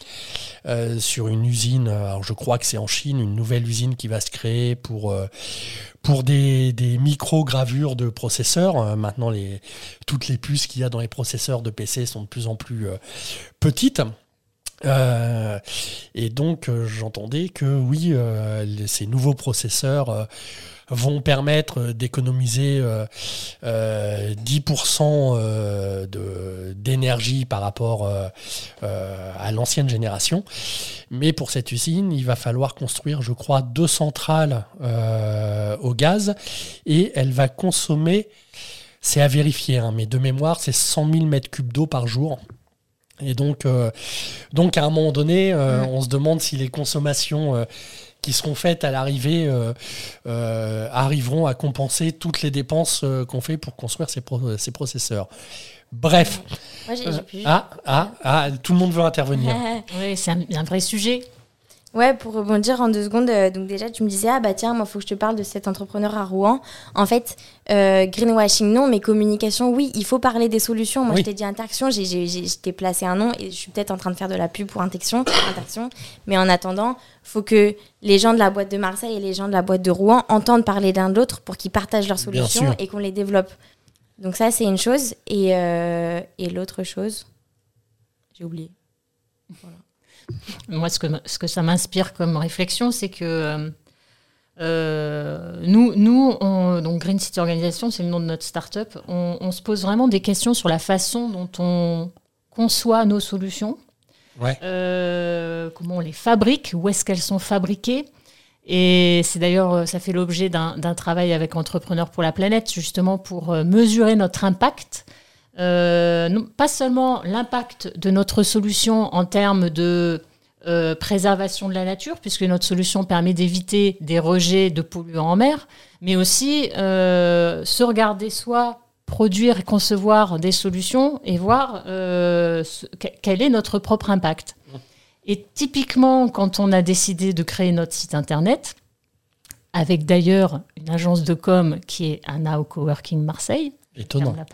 sur une usine, alors je crois que c'est en Chine, une nouvelle usine qui va se créer pour pour des, des micro-gravures de processeurs. maintenant, les, toutes les puces qu'il y a dans les processeurs de PC sont de plus en plus petites. Euh, et donc euh, j'entendais que oui, euh, ces nouveaux processeurs vont permettre d'économiser 10% d'énergie par rapport à l'ancienne génération. Mais pour cette usine, il va falloir construire, je crois, deux centrales au gaz et elle va consommer, c'est à vérifier, hein, mais de mémoire, c'est 100 000 mètres cubes d'eau par jour. Et donc, euh, donc à un moment donné, euh, on se demande si les consommations euh, qui seront faites à l'arrivée arriveront à compenser toutes les dépenses qu'on fait pour construire ces, ces processeurs. Bref. ah, ah, ah, tout le monde veut intervenir. oui, c'est un, vrai sujet. Ouais, pour rebondir en deux secondes, euh, donc déjà tu me disais, ah bah tiens, moi il faut que je te parle de cet entrepreneur à Rouen. En fait, euh, greenwashing non, mais communication oui, il faut parler des solutions. Moi je t'ai dit Interaction, je t'ai placé un nom et je suis peut-être en train de faire de la pub pour Interaction, mais en attendant, faut que les gens de la boîte de Marseille et les gens de la boîte de Rouen entendent parler d'un de l'autre pour qu'ils partagent leurs solutions et qu'on les développe. Donc ça c'est une chose. Et, euh, et l'autre chose, j'ai oublié. Voilà. Moi, ce que, ce que ça m'inspire comme réflexion, c'est que euh, nous, nous donc Green City Organisation, c'est le nom de notre start-up, on, se pose vraiment des questions sur la façon dont on conçoit nos solutions, euh, comment on les fabrique, où est-ce qu'elles sont fabriquées. Et c'est d'ailleurs, ça fait l'objet d'un travail avec Entrepreneurs pour la planète, justement pour euh, mesurer notre impact. Euh, non, pas seulement l'impact de notre solution en termes de euh, préservation de la nature, puisque notre solution permet d'éviter des rejets de polluants en mer, mais aussi euh, se regarder soi, produire et concevoir des solutions et voir quel est notre propre impact. Et typiquement, quand on a décidé de créer notre site internet, avec d'ailleurs une agence de com qui est Anna Coworking Marseille, Étonnant.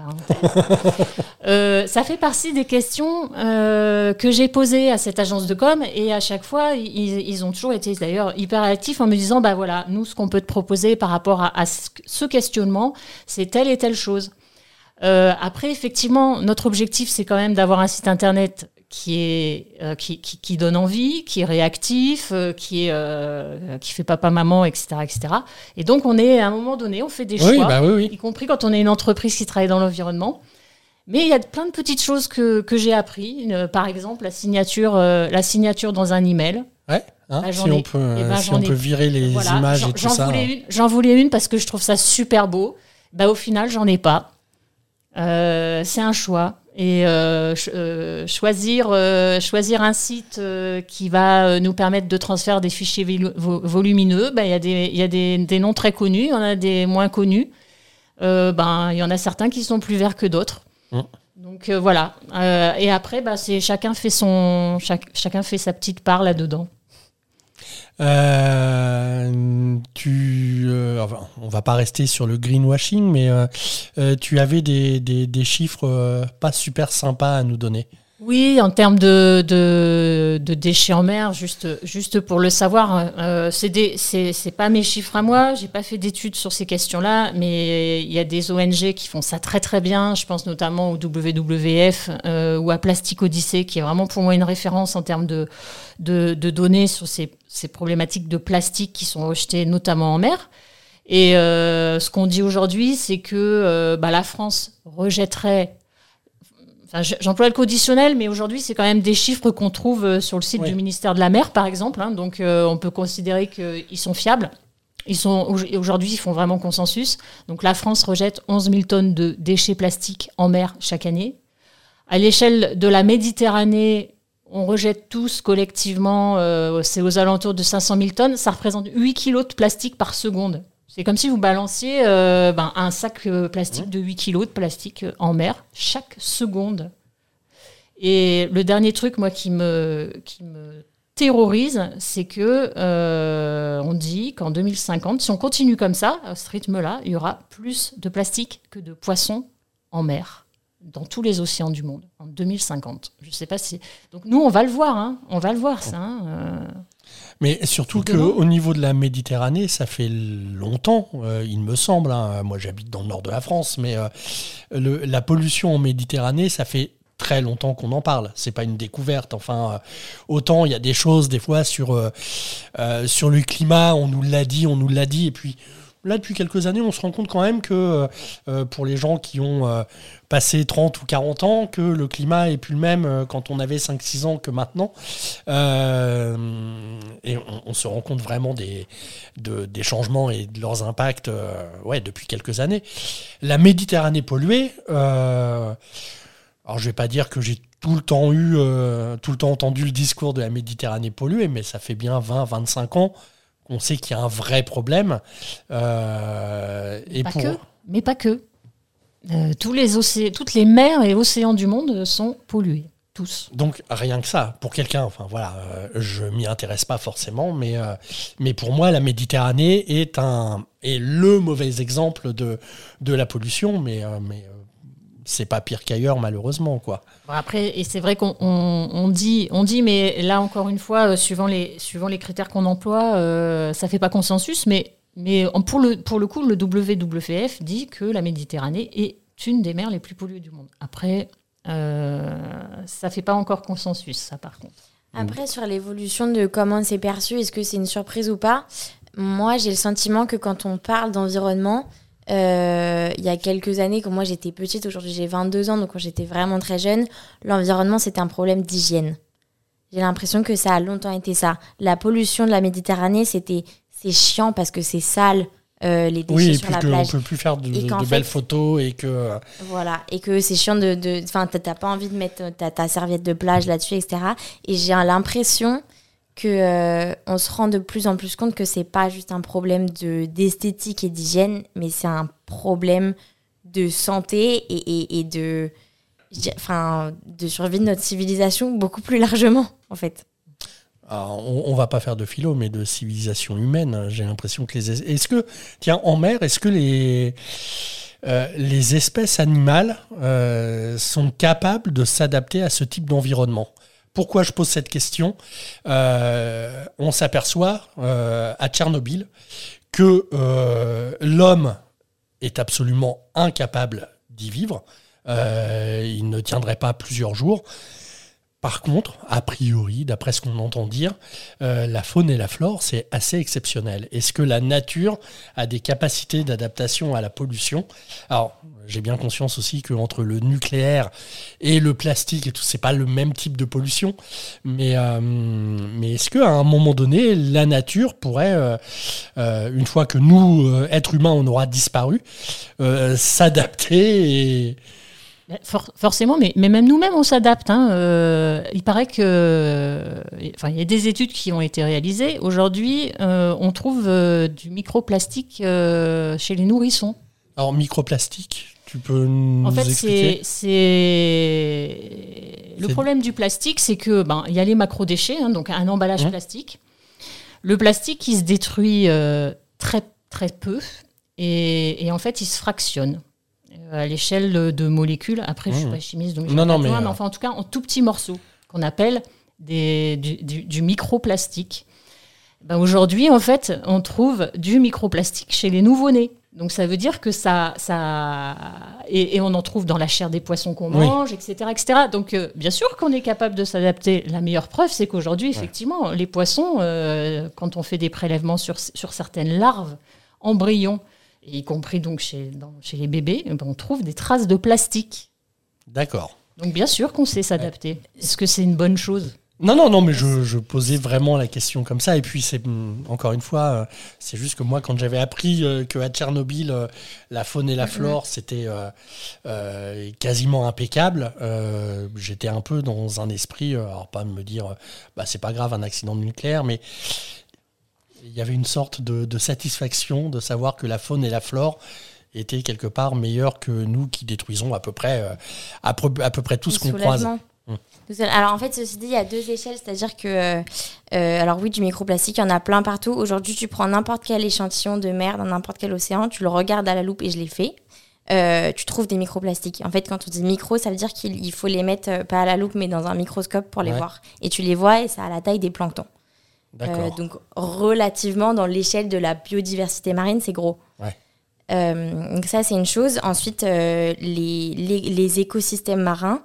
Euh, ça fait partie des questions euh, que j'ai posées à cette agence de com et à chaque fois, ils, ont toujours été d'ailleurs hyper actifs en me disant bah voilà, nous, ce qu'on peut te proposer par rapport à, ce questionnement, c'est telle et telle chose. Euh, après, effectivement, notre objectif, c'est quand même d'avoir un site internet qui est euh, qui, qui, donne envie, qui est réactif, euh, qui est euh, qui fait papa maman, etc., etc. Et donc on est à un moment donné, on fait des choix, bah y compris quand on est une entreprise qui travaille dans l'environnement. Mais il y a plein de petites choses que, que j'ai appris, par exemple la signature la signature dans un email. Ouais. Hein, bah, si on, peut, eh ben, si on peut virer les images et tout ça. J'en voulais une parce que je trouve ça super beau. Bah, au final, j'en ai pas. c'est un choix. Et euh, euh, choisir, euh, choisir un site qui va nous permettre de transférer des fichiers volumineux, ben, il y a, des, y a des, des, noms très connus, il y en a des moins connus. ben, il y en a certains qui sont plus verts que d'autres. Mmh. Donc voilà. Et après, c'est chacun fait son, chacun fait sa petite part là-dedans. Euh, tu, euh, on va pas rester sur le greenwashing, mais euh, tu avais des, chiffres pas super sympas à nous donner. Oui, en termes de, de, de déchets en mer, juste, juste pour le savoir, euh, c'est pas mes chiffres à moi, j'ai pas fait d'études sur ces questions-là, mais il y a des ONG qui font ça très très bien. Je pense notamment au WWF euh, ou à Plastic Odyssey, qui est vraiment pour moi une référence en termes de, de, de données sur ces, ces problématiques de plastique qui sont rejetées notamment en mer. Et euh, ce qu'on dit aujourd'hui, c'est que euh, bah, la France rejetterait Enfin, j'emploie le conditionnel, mais aujourd'hui, c'est quand même des chiffres qu'on trouve euh, sur le site Oui. du ministère de la Mer, par exemple. hein. donc, euh, on peut considérer qu'ils sont fiables. Ils sont aujourd'hui, ils font vraiment consensus. Donc, la France rejette 11 000 tonnes de déchets plastiques en mer chaque année. À l'échelle de la Méditerranée, on rejette tous collectivement, euh, c'est aux alentours de 500 000 tonnes. Ça représente 8 kilos de plastique par seconde. C'est comme si vous balanciez euh, ben, un sac euh, plastique de 8 kilos de plastique euh, en mer chaque seconde. Et le dernier truc, moi, qui me, qui me terrorise, c'est que euh, on dit qu'en 2050, si on continue comme ça, à ce rythme-là, il y aura plus de plastique que de poissons en mer dans tous les océans du monde en 2050. Je sais pas si. Donc nous, on va le voir, hein. on va le voir ça. hein, euh. Mais surtout qu'au niveau de la Méditerranée, ça fait longtemps, euh, il me semble. hein. Moi, j'habite dans le nord de la France, mais euh, le- la pollution en Méditerranée, ça fait très longtemps qu'on en parle. C'est pas une découverte. Enfin, euh, autant il y a des choses des fois sur euh, euh, sur le climat, on nous l'a dit, on nous l'a dit, et puis là depuis quelques années, on se rend compte quand même que euh, euh, pour les gens qui ont euh, passé 30 ou 40 ans, que le climat est plus le même quand on avait 5-6 ans que maintenant. Et on, se rend compte vraiment des, de- des changements et de leurs impacts ouais, depuis quelques années. La Méditerranée polluée, alors je vais pas dire que j'ai tout le temps eu, tout le temps entendu le discours de la Méditerranée polluée, mais ça fait bien 20-25 ans qu'on sait qu'il y a un vrai problème. Euh, et pas pour... que, mais pas que. Euh, tous les océ- toutes les mers et océans du monde sont pollués, tous. Donc rien que ça, pour quelqu'un, enfin voilà, euh, je m'y intéresse pas forcément, mais, euh, mais pour moi la Méditerranée est un est le mauvais exemple de, de la pollution, mais, euh, mais c'est pas pire qu'ailleurs malheureusement quoi. Bon, après, et c'est vrai qu'on on, on dit, on dit, mais là encore une fois, euh, suivant les suivant les critères qu'on emploie, euh, ça fait pas consensus, mais mais pour le pour le coup, le WWF dit que la Méditerranée est une des mers les plus polluées du monde. Après, euh, ça fait pas encore consensus, ça par contre. Après, sur l'évolution de comment c'est perçu, est-ce que c'est une surprise ou pas? Moi, j'ai le sentiment que quand on parle d'environnement, euh, il y a quelques années, quand moi j'étais petite, aujourd'hui j'ai 22 ans, donc quand j'étais vraiment très jeune, l'environnement c'était un problème d'hygiène. J'ai l'impression que ça a longtemps été ça. La pollution de la Méditerranée, c'était c'est chiant parce que c'est sale, euh, les déchets Oui, et sur puis la qu'on plage. peut plus faire de, belles photos et que Voilà, et que c'est chiant de. Enfin, t'as t'as pas envie de mettre ta, ta serviette de plage là-dessus, etc. Et j'ai l'impression euh, on se rend de plus en plus compte que c'est pas juste un problème de d'esthétique et d'hygiène, mais c'est un problème de santé et, de. Enfin, de survie de notre civilisation beaucoup plus largement, en fait. Alors, on, on va pas faire de philo, mais de civilisation humaine. J'ai l'impression que les. tiens, en mer, est-ce que les, euh, espèces animales euh, sont capables de s'adapter à ce type d'environnement? Pourquoi je pose cette question Euh, On s'aperçoit euh, à Tchernobyl que euh, l'homme est absolument incapable d'y vivre. Il ne tiendrait pas plusieurs jours. Par contre, a priori, d'après ce qu'on entend dire, euh, la faune et la flore, c'est assez exceptionnel. Est-ce que la nature a des capacités d'adaptation à la pollution? Alors, j'ai bien conscience aussi qu'entre le nucléaire et le plastique et tout, c'est pas le même type de pollution. Mais, euh, est-ce qu'à un moment donné, la nature pourrait, euh, une fois que nous, êtres humains, on aura disparu, s'adapter. For- forcément, mais, mais même nous-mêmes, on s'adapte. hein. Euh, il paraît que, enfin, il y a des études qui ont été réalisées. Aujourd'hui, euh, on trouve euh, du microplastique chez les nourrissons. Alors, microplastique, Tu peux nous En fait, c'est le problème du plastique, c'est que ben il y a les macrodéchets, hein, donc un emballage plastique. Le plastique, il se détruit très très peu et, et en fait, il se fractionne à l'échelle de- molécules. Après, je suis Mhm. pas chimiste, donc je Non, non, pas mais, loin, euh, enfin, en tout cas, en tout petits morceaux qu'on appelle des, du, du- du microplastique. Ben, Aujourd'hui, en fait, on trouve du microplastique chez les nouveau-nés. Donc ça veut dire que ça, ça et, et on en trouve dans la chair des poissons qu'on Oui. mange, etc., etc. Donc euh, bien sûr qu'on est capable de s'adapter. La meilleure preuve, c'est qu'aujourd'hui, effectivement, les poissons, euh, quand on fait des prélèvements sur, sur certaines larves, embryons, y compris donc chez, dans- chez les bébés, eh ben, on trouve des traces de plastique. D'accord. Donc bien sûr qu'on sait s'adapter. Est-ce que c'est une bonne chose? Non, non, non, mais je, je posais vraiment la question comme ça. Et puis, c'est hum, encore une fois, euh, c'est juste que moi, quand j'avais appris euh, que à Tchernobyl, euh, la faune et la flore, c'était euh, euh, quasiment impeccable, euh, j'étais un peu dans un esprit, alors pas me dire, bah, c'est pas grave, un accident nucléaire, mais il y avait une sorte de, de satisfaction de savoir que la faune et la flore étaient quelque part meilleures que nous qui détruisons à peu près, euh, à, peu, à peu près tout ce qu'on croise. Mm. Alors en fait, ceci dit, il y a deux échelles, c'est-à-dire que, euh, alors oui, du microplastique, il y en a plein partout. Aujourd'hui, tu prends n'importe quel échantillon de mer dans n'importe quel océan, tu le regardes à la loupe et je l'ai fait. euh, tu trouves des microplastiques. En fait, quand on dit micro, ça veut dire qu'il il faut les mettre euh, pas à la loupe, mais dans un microscope pour les Ouais. voir. Et tu les vois et ça a la taille des planctons. Euh, donc relativement dans l'échelle de la biodiversité marine, c'est gros. Ouais. Euh, donc ça, c'est une chose. Ensuite, euh, les, les, les écosystèmes marins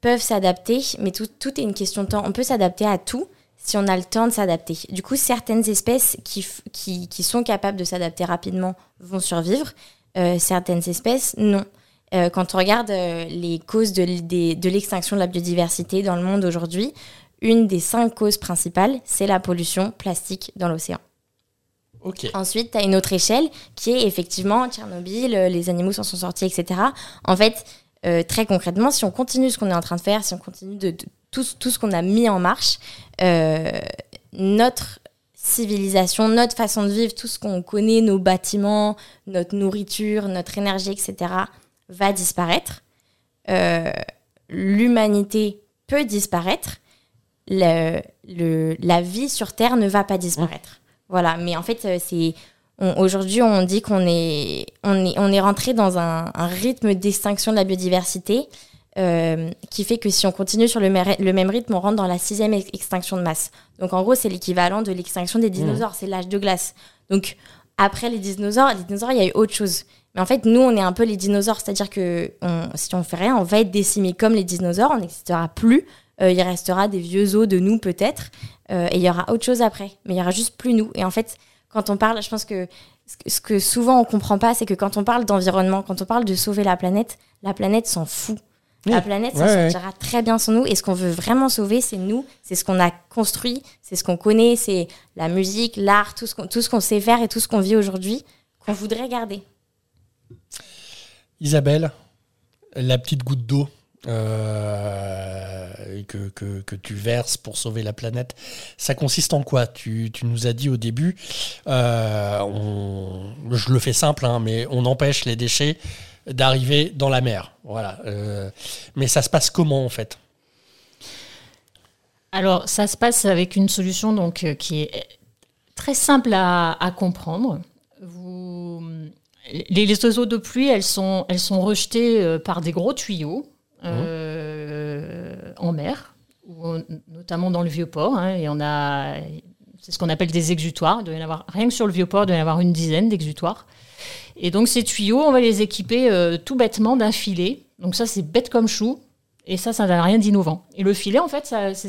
peuvent s'adapter, mais tout, tout est une question de temps. On peut s'adapter à tout si on a le temps de s'adapter. Du coup, certaines espèces qui, f- qui, qui sont capables de s'adapter rapidement vont survivre. Certaines espèces, non. Quand on regarde les causes de l'extinction de la biodiversité dans le monde aujourd'hui, une des cinq causes principales, c'est la pollution plastique dans l'océan. Ensuite, tu as une autre échelle qui est effectivement Tchernobyl, euh, les animaux s'en sont sortis, etc. En fait, euh, très concrètement, si on continue ce qu'on est en train de faire, si on continue de, de- tout, tout ce qu'on a mis en marche, euh, notre civilisation, notre façon de vivre, tout ce qu'on connaît, nos bâtiments, notre nourriture, notre énergie, etc., va disparaître. Euh, L'humanité peut disparaître. Le- le- la vie sur Terre ne va pas disparaître. Voilà, mais en fait, euh, c'est aujourd'hui, on dit qu'on est, on est, on est rentré dans un, un rythme d'extinction de la biodiversité euh, qui fait que si on continue sur le, même rythme, on rentre dans la sixième ex- extinction de masse. Donc en gros, c'est l'équivalent de l'extinction des dinosaures, c'est l'âge de glace. Donc après les dinosaures, les dinosaures, il y a eu autre chose. Mais en fait, nous, on est un peu les dinosaures, c'est-à-dire que on- si on fait rien, on va être décimé comme les dinosaures, on n'existera plus. Euh, il restera des vieux os de nous peut-être, euh, et il y aura autre chose après. Mais il y aura juste plus nous. Et en fait, quand on parle, je pense que ce que- souvent on comprend pas, c'est que quand on parle d'environnement, quand on parle de sauver la planète, la planète s'en fout. La planète s'en Ouais, ouais. sortira très bien sans nous. Et ce qu'on veut vraiment sauver, c'est nous. C'est ce qu'on a construit, c'est ce qu'on connaît, c'est la musique, l'art, tout ce qu'on tout ce qu'on sait faire et tout ce qu'on vit aujourd'hui, qu'on voudrait garder. Isabelle, la petite goutte d'eau euh, que, que- tu verses pour sauver la planète, ça consiste en quoi? Tu, tu nous as dit au début, euh, je le fais simple, hein, mais on empêche les déchets d'arriver dans la mer. Voilà. Euh, mais ça se passe comment en fait? Alors, ça se passe avec une solution donc, qui est très simple à, comprendre. Les, les oiseaux de pluie, elles sont, elles sont rejetées par des gros tuyaux euh, en mer, notamment dans le Vieux-Port. hein, et on a, c'est ce qu'on appelle des exutoires. Il doit en avoir, rien que sur le Vieux-Port, il doit y en avoir une dizaine d'exutoires. Et donc, ces tuyaux, on va les équiper euh, tout bêtement d'un filet. Donc, ça, c'est bête comme chou. Et ça, ça n'a rien d'innovant. Et le filet, en fait, c'est-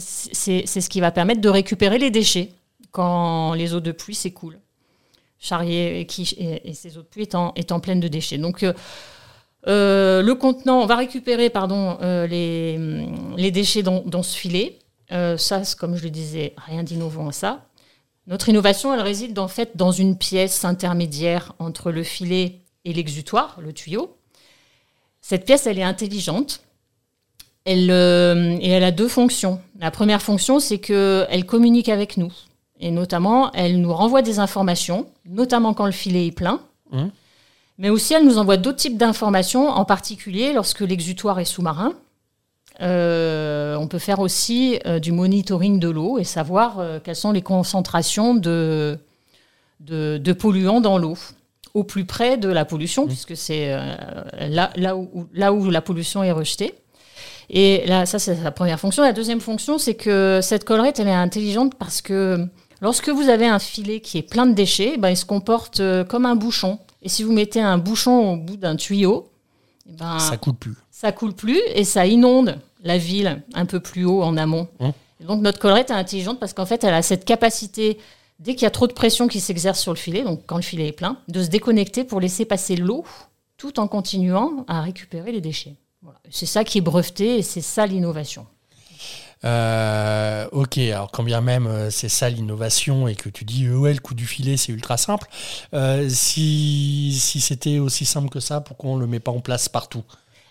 ce qui va permettre de récupérer les déchets quand les eaux de pluie s'écoulent. Charrier et, qui, ces eaux de pluie étant, étant pleines de déchets. Donc, euh, euh, le contenant, on va récupérer pardon, euh, les, déchets dans, ce filet. Euh, ça, comme je le disais, rien d'innovant à ça. Notre innovation, elle réside en fait dans une pièce intermédiaire entre le filet et l'exutoire, le tuyau. Cette pièce, elle est intelligente. Elle, et elle a deux fonctions. La première fonction, c'est qu'elle communique avec nous. Et notamment, elle nous renvoie des informations, notamment quand le filet est plein. Mhm. Mais aussi, elle nous envoie d'autres types d'informations, en particulier lorsque l'exutoire est sous-marin. Euh, on peut faire aussi euh, du monitoring de l'eau et savoir euh, quelles sont les concentrations de, de, polluants dans l'eau au plus près de la pollution, mmh. puisque c'est là, là, où, là où la pollution est rejetée. Et là, ça, c'est la première fonction. La deuxième fonction, c'est que cette collerette, elle est intelligente parce que lorsque vous avez un filet qui est plein de déchets, ben, il se comporte comme un bouchon. Et si vous mettez un bouchon au bout d'un tuyau, eh ben, ça coule plus. Ça coule plus et ça inonde la ville un peu plus haut en amont. Hum. donc notre collerette est intelligente parce qu'en fait, elle a cette capacité, dès qu'il y a trop de pression qui s'exerce sur le filet, donc quand le filet est plein, de se déconnecter pour laisser passer l'eau tout en continuant à récupérer les déchets. C'est ça qui est breveté et c'est ça l'innovation. Euh, ok, alors quand bien même euh, c'est ça l'innovation et que tu dis ouais le coup du filet c'est ultra simple, euh, si, si c'était aussi simple que ça, pourquoi on ne le met pas en place partout?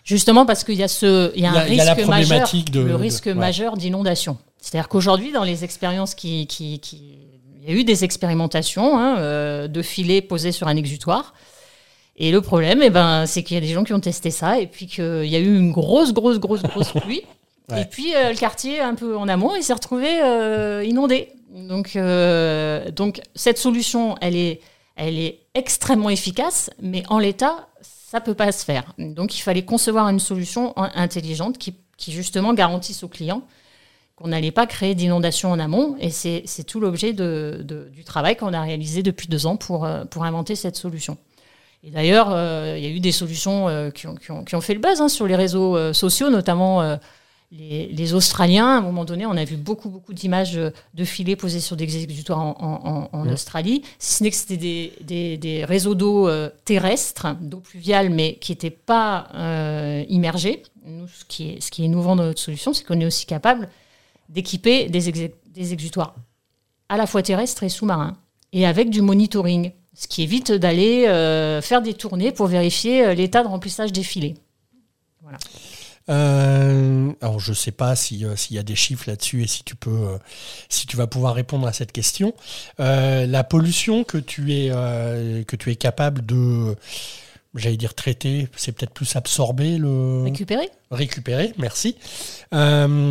Justement parce qu'il y a, ce, il y a un risque majeur, le risque majeur d'inondation. C'est-à-dire qu'aujourd'hui dans les expériences qui, qui, qui, il y a eu des expérimentations hein, de filets posés sur un exutoire. Et le problème, eh ben, c'est qu'il y a des gens qui ont testé ça et puis qu'il y a eu une grosse, grosse, grosse, grosse pluie. Et puis euh, le quartier, un peu en amont, il s'est retrouvé euh, inondé. Donc, euh, donc cette solution, elle est, elle est extrêmement efficace, mais en l'état, ça peut pas se faire. Donc il fallait concevoir une solution intelligente qui, qui justement garantisse aux clients qu'on n'allait pas créer d'inondation en amont. Et c'est tout l'objet du travail qu'on a réalisé depuis deux ans pour, pour inventer cette solution. Et d'ailleurs, il y a eu des solutions qui ont, qui, ont, qui, ont, fait le buzz hein, sur les réseaux sociaux, notamment les, Australiens, à un moment donné, on a vu beaucoup, beaucoup d'images de filets posés sur des exécutoires en, Australie. Si ce n'est que c'était des, réseaux d'eau euh, terrestres, d'eau pluviale, mais qui n'étaient pas euh, immergés. Nous, ce qui, est, ce qui est innovant dans notre solution, c'est qu'on est aussi capable d'équiper des, des exutoires à la fois terrestres et sous-marins, et avec du monitoring, ce qui évite d'aller euh, faire des tournées pour vérifier l'état de remplissage des filets. Voilà. Euh, alors je sais pas euh, s'il y a des chiffres là-dessus et si tu peux, euh, si tu vas pouvoir répondre à cette question. la pollution que tu es que tu es capable de, j'allais dire traiter, c'est peut-être plus absorber le. Récupérer. Récupérer, merci. elle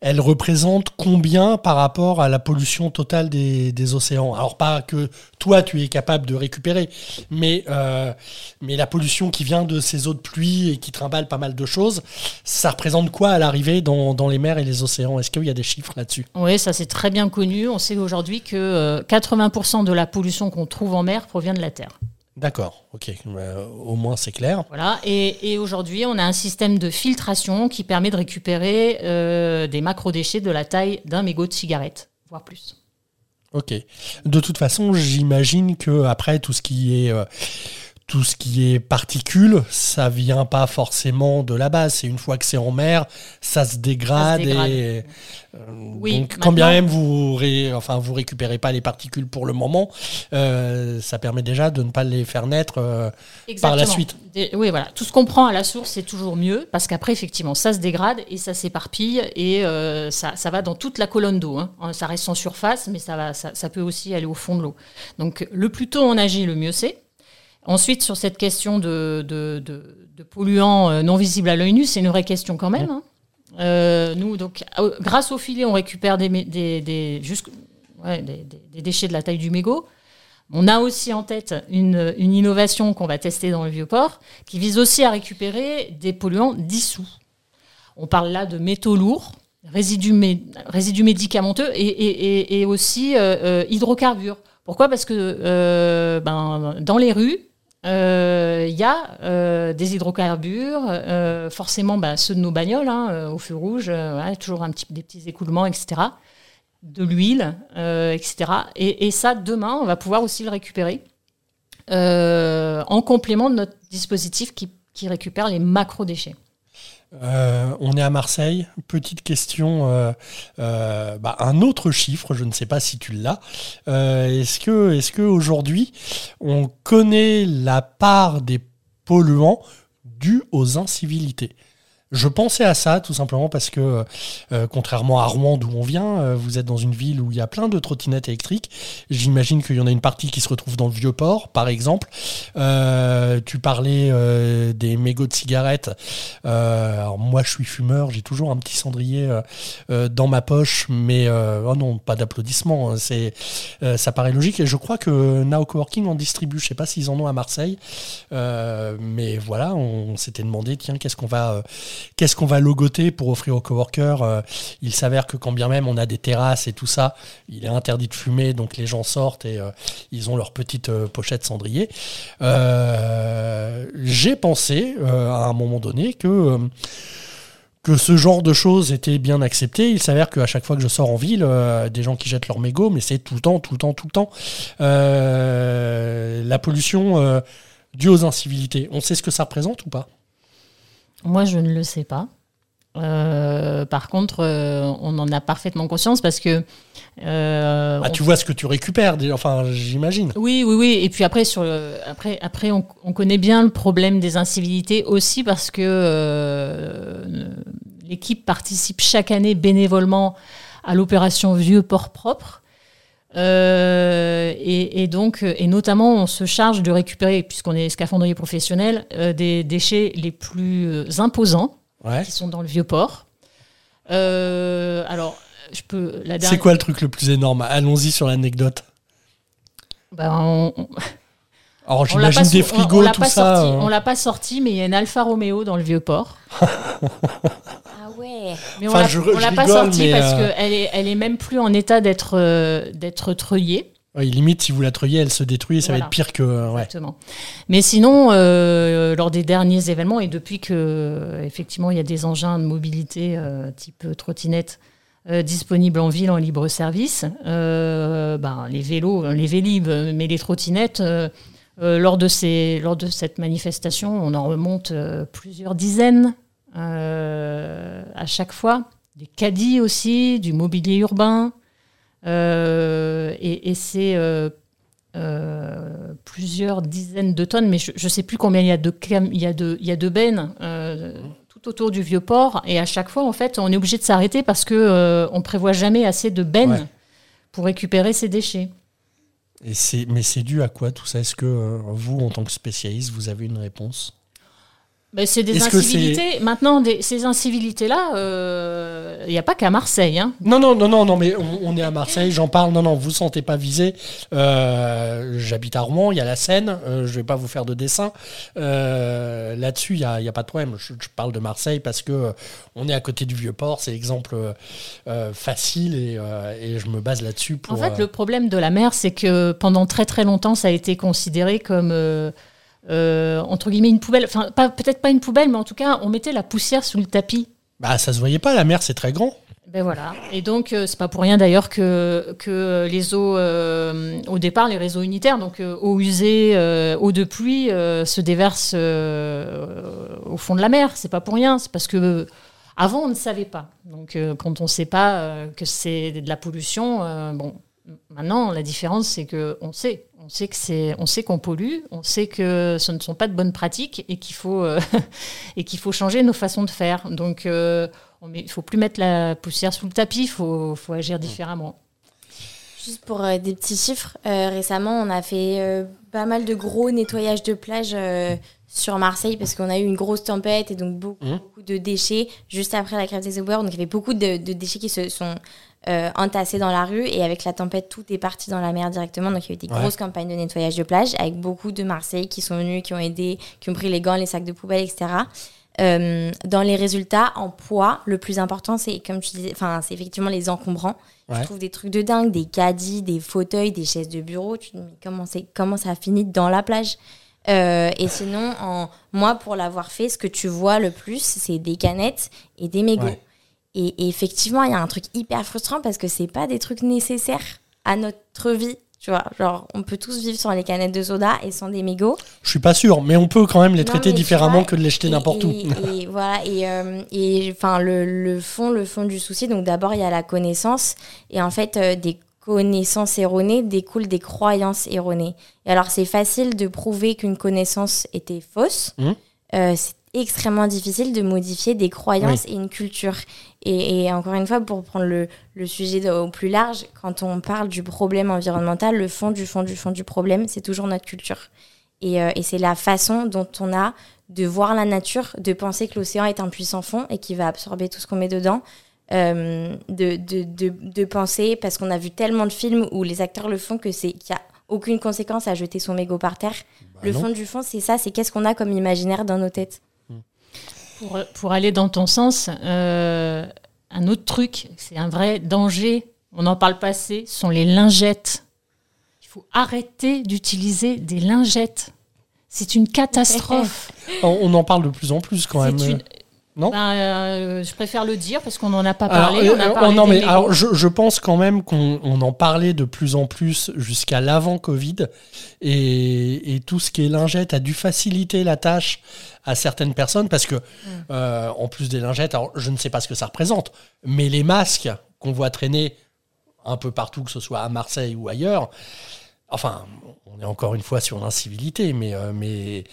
elle représente combien par rapport à la pollution totale des, océans? Alors pas que toi tu es capable de récupérer, mais, euh, mais la pollution qui vient de ces eaux de pluie et qui trimballe pas mal de choses, ça représente quoi à l'arrivée dans, les mers et les océans? Est-ce qu'il y a des chiffres là-dessus? Oui, ça c'est très bien connu. On sait aujourd'hui que 80% euh, de la pollution qu'on trouve en mer provient de la Terre. D'accord, ok, euh, au moins c'est clair. Voilà, et, aujourd'hui on a un système de filtration qui permet de récupérer euh, des macro-déchets de la taille d'un mégot de cigarette, voire plus. Ok. De toute façon, j'imagine que après tout ce qui est euh, tout ce qui est particules, ça vient pas forcément de la base. C'est une fois que c'est en mer, ça se dégrade. Et, euh, donc, quand bien même vous, ré, enfin, vous récupérez pas les particules pour le moment, euh, ça permet déjà de ne pas les faire naître euh, par la suite. oui, voilà. Tout ce qu'on prend à la source, c'est toujours mieux parce qu'après, effectivement, ça se dégrade et ça s'éparpille et ça, ça, va dans toute la colonne d'eau. Hein. Ça reste en surface, mais ça, va, ça, ça peut aussi aller au fond de l'eau. Donc, le plus tôt on agit, le mieux c'est. Ensuite, sur cette question de, de, polluants euh, non visibles à l'œil nu, c'est une vraie question quand même. Hein. Euh, nous, donc, grâce au filet, on récupère des, des, des, déchets de la taille du mégot. On a aussi en tête une, innovation qu'on va tester dans le Vieux-Port qui vise aussi à récupérer des polluants dissous. On parle là de métaux lourds, résidus, résidus médicamenteux et, aussi euh, hydrocarbures. Pourquoi? Parce que ben, dans les rues, il euh, y a euh, des hydrocarbures, euh, forcément bah, ceux de nos bagnoles, hein, au feu rouge, toujours un petit, des petits écoulements, etc. De l'huile, etc. Et, ça, demain, on va pouvoir aussi le récupérer en complément de notre dispositif qui, qui récupère les macro-déchets. Euh, on est à Marseille. Petite question, euh, euh, bah, un autre chiffre, je ne sais pas si tu l'as. est-ce que, est-ce que aujourd'hui, on connaît la part des polluants dus aux incivilités? Je pensais à ça tout simplement parce que, euh, contrairement à Rouen d'où on vient, euh, vous êtes dans une ville où il y a plein de trottinettes électriques. J'imagine qu'il y en a une partie qui se retrouve dans le vieux port, par exemple. Euh, tu parlais des mégots de cigarettes. alors moi, je suis fumeur, j'ai toujours un petit cendrier dans ma poche, mais oh non, pas d'applaudissements. Hein, c'est, ça paraît logique et je crois que Now Coworking en distribue. Je sais pas s'ils en ont à Marseille, mais voilà, on, s'était demandé tiens, qu'est-ce qu'on va Qu'est-ce qu'on va logoter pour offrir aux coworkers euh, Il s'avère que quand bien même on a des terrasses et tout ça, il est interdit de fumer, donc les gens sortent et euh, ils ont leur petite euh, pochette cendrier. J'ai pensé à un moment donné que que ce genre de choses était bien accepté. Il s'avère qu'à chaque fois que je sors en ville, des gens qui jettent leur mégots, mais c'est tout le temps, tout le temps, tout le temps. la pollution due aux incivilités, on sait ce que ça représente ou pas? Moi, je ne le sais pas. Euh, par contre, euh, on en a parfaitement conscience parce que. Euh, ah, tu vois ce que tu récupères, enfin, j'imagine. Oui, oui, oui. Et puis après, sur après, après on, connaît bien le problème des incivilités aussi parce que l'équipe participe chaque année bénévolement à l'opération Vieux Port Propre. Et, donc, et notamment, on se charge de récupérer, puisqu'on est scaphandrier professionnel, des déchets les plus imposants qui sont dans le vieux port. Euh, alors, je peux. C'est quoi le truc le plus énorme? Allons-y sur l'anecdote. Ben, on... Alors j'imagine des frigos, on, tout ça. Euh. On l'a pas sorti, mais il y a une Alfa Romeo dans le vieux port. ouais. Mais on l'a pas sorti parce euh, qu'elle est, elle est même plus en état d'être d'être treuillée. Oui, limite, si vous la treuillez, elle se détruit et ça va être pire que. Euh, ouais. Exactement. Mais sinon, euh, lors des derniers événements, et depuis que, euh, effectivement, il y a des engins de mobilité type trottinette disponibles en ville en libre service, ben, les vélos, les vélib, mais les trottinettes, lors, de ces, lors de cette manifestation, on en remonte plusieurs dizaines à chaque fois. Des caddies aussi, du mobilier urbain. Euh, et, c'est euh, euh, plusieurs dizaines de tonnes, mais je ne sais plus combien il y a de, il y a de, il y a de bennes tout autour du vieux port. Et à chaque fois, en fait, on est obligé de s'arrêter parce qu'on on prévoit jamais assez de bennes pour récupérer ces déchets. Et mais c'est dû à quoi tout ça? Est-ce que vous, en tant que spécialiste, vous avez une réponse? Ben, c'est des incivilités. Maintenant, ces incivilités-là, il euh, n'y a pas qu'à Marseille. Hein. Non, non, non, non, non, mais on, est à Marseille, j'en parle. Non, non, vous ne sentez pas visé. Euh, j'habite à Rouen, il y a la Seine. Euh, je ne vais pas vous faire de dessin. Là-dessus, il n'y a, a, pas de problème. Je, parle de Marseille parce que on est à côté du Vieux-Port. C'est l'exemple facile et, et, je me base là-dessus. En fait, le problème de la mer, c'est que pendant très très longtemps, ça a été considéré comme euh, entre guillemets une poubelle, enfin peut-être pas une poubelle, mais en tout cas on mettait la poussière sous le tapis. Bah ça se voyait pas, la mer c'est très grand. Ben voilà. Et donc, euh, c'est pas pour rien d'ailleurs que, que les eaux, euh, au départ, les réseaux unitaires, donc eau usée, eau de pluie, se déversent au fond de la mer. C'est pas pour rien. C'est parce que avant, on ne savait pas. Donc, quand on ne sait pas que c'est de la pollution, bon, Maintenant, la différence, c'est qu'on sait. On sait que c'est, on sait qu'on pollue, on sait que ce ne sont pas de bonnes pratiques et qu'il faut, euh, et qu'il faut changer nos façons de faire. Donc, euh, il ne faut plus mettre la poussière sous le tapis, il faut, faut, agir différemment. Juste pour euh, des petits chiffres, récemment, on a fait pas mal de gros nettoyages de plage sur Marseille parce qu'on a eu une grosse tempête et donc beaucoup, mmh. de déchets juste après la grève des éboueurs. Donc il y avait beaucoup de, de déchets qui se sont euh, entassés dans la rue et avec la tempête, tout est parti dans la mer directement. Donc il y a eu des grosses campagnes de nettoyage de plage avec beaucoup de Marseille qui sont venus, qui ont aidé, qui ont pris les gants, les sacs de poubelle, etc. Euh, dans les résultats, en poids, le plus important, c'est comme tu disais, enfin, c'est effectivement les encombrants. Tu trouves des trucs de dingue, des caddies, des fauteuils, des chaises de bureau. Tu te dis, mais comment, comment ça a fini dans la plage? Euh, et sinon, en, moi, pour l'avoir fait, ce que tu vois le plus, c'est des canettes et des mégots. Et, effectivement, il y a un truc hyper frustrant parce que c'est pas des trucs nécessaires à notre vie. Tu vois, genre, on peut tous vivre sans les canettes de soda et sans des mégots. Je suis pas sûr, mais on peut quand même les traiter différemment que de les jeter n'importe où. Et voilà, et, euh, et enfin, le, le, fond, le fond du souci, donc d'abord, il y a la connaissance, et en fait, euh, des connaissances erronées découlent des croyances erronées. Et alors, c'est facile de prouver qu'une connaissance était fausse. Mmh. Euh, c'est extrêmement difficile de modifier des croyances et une culture. Et, et, encore une fois, pour prendre le, le sujet au plus large, quand on parle du problème environnemental, le fond du fond du fond du problème, c'est toujours notre culture. Et, euh, et c'est la façon dont on a de voir la nature, de penser que l'océan est un puissant fond et qui va absorber tout ce qu'on met dedans. Euh, de, de, de, de, penser, parce qu'on a vu tellement de films où les acteurs le font, que c'est qu'il n'y a aucune conséquence à jeter son mégot par terre. Bah le non. fond du fond, c'est ça, c'est qu'est-ce qu'on a comme imaginaire dans nos têtes. Pour, pour aller dans ton sens, euh, un autre truc, c'est un vrai danger, on en parle pas assez, sont les lingettes. Il faut arrêter d'utiliser des lingettes. C'est une catastrophe. On, en parle de plus en plus quand même. Une- Non Ben, euh, je préfère le dire parce qu'on n'en a pas parlé. euh, on a euh, parlé non, des mais alors, je, je pense quand même qu'on on en parlait de plus en plus jusqu'à l'avant Covid. Et, et tout ce qui est lingette a dû faciliter la tâche à certaines personnes parce que, euh, en plus des lingettes, alors je ne sais pas ce que ça représente, mais les masques qu'on voit traîner un peu partout, que ce soit à Marseille ou ailleurs, enfin, on est encore une fois sur l'incivilité, mais, euh, mais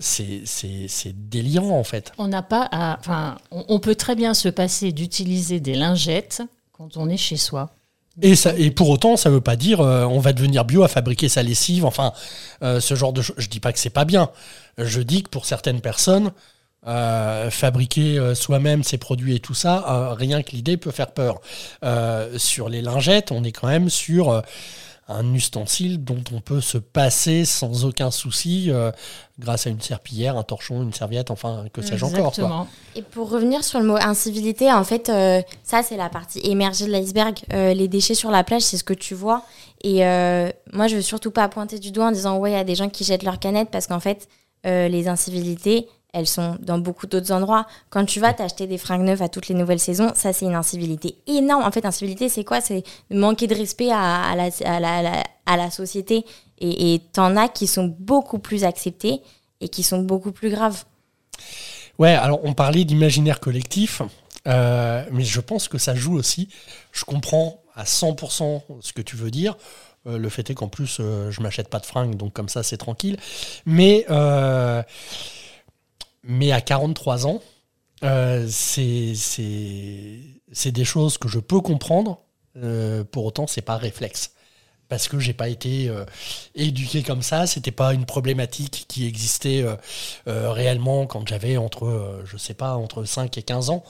c'est c'est- c'est délirant en fait. On n'a pas à. Enfin, on, on peut très bien se passer d'utiliser des lingettes quand on est chez soi. Et, ça, et pour autant, ça veut pas dire euh, on va devenir bio à fabriquer sa lessive. Enfin, euh, ce genre de choses. Je dis pas que c'est pas bien. Je dis que pour certaines personnes, euh, fabriquer soi-même ses produits et tout ça, rien que l'idée peut faire peur. Sur les lingettes, on est quand même sur un ustensile dont on peut se passer sans aucun souci euh, grâce à une serpillière, un torchon, une serviette, enfin que sais-je encore. quoi. Et pour revenir sur le mot incivilité, en fait, euh, ça c'est la partie émergée de l'iceberg. Euh, les déchets sur la plage, c'est ce que tu vois. Et euh, moi, je veux surtout pas pointer du doigt en disant ouais, il y a des gens qui jettent leurs canettes parce qu'en fait, euh, les incivilités, elles sont dans beaucoup d'autres endroits. Quand tu vas t'acheter des fringues neuves à toutes les nouvelles saisons, ça c'est une incivilité énorme. En fait, incivilité, c'est quoi? C'est manquer de respect à, à la, à la- à la- à la société. Et et t'en as qui sont beaucoup plus acceptés et qui sont beaucoup plus graves. Ouais, alors on parlait d'imaginaire collectif, euh, mais je pense que ça joue aussi. Je comprends à 100% ce que tu veux dire. Euh, le fait est qu'en plus, euh, je m'achète pas de fringues, donc comme ça, c'est tranquille. Mais, euh, mais à 43 ans, euh, c'est des choses que je peux comprendre. Euh, pour autant, c'est pas réflexe. Parce que j'ai pas été euh, éduqué comme ça, c'était pas une problématique qui existait réellement quand j'avais entre, je sais pas, entre 5 et 15 ans.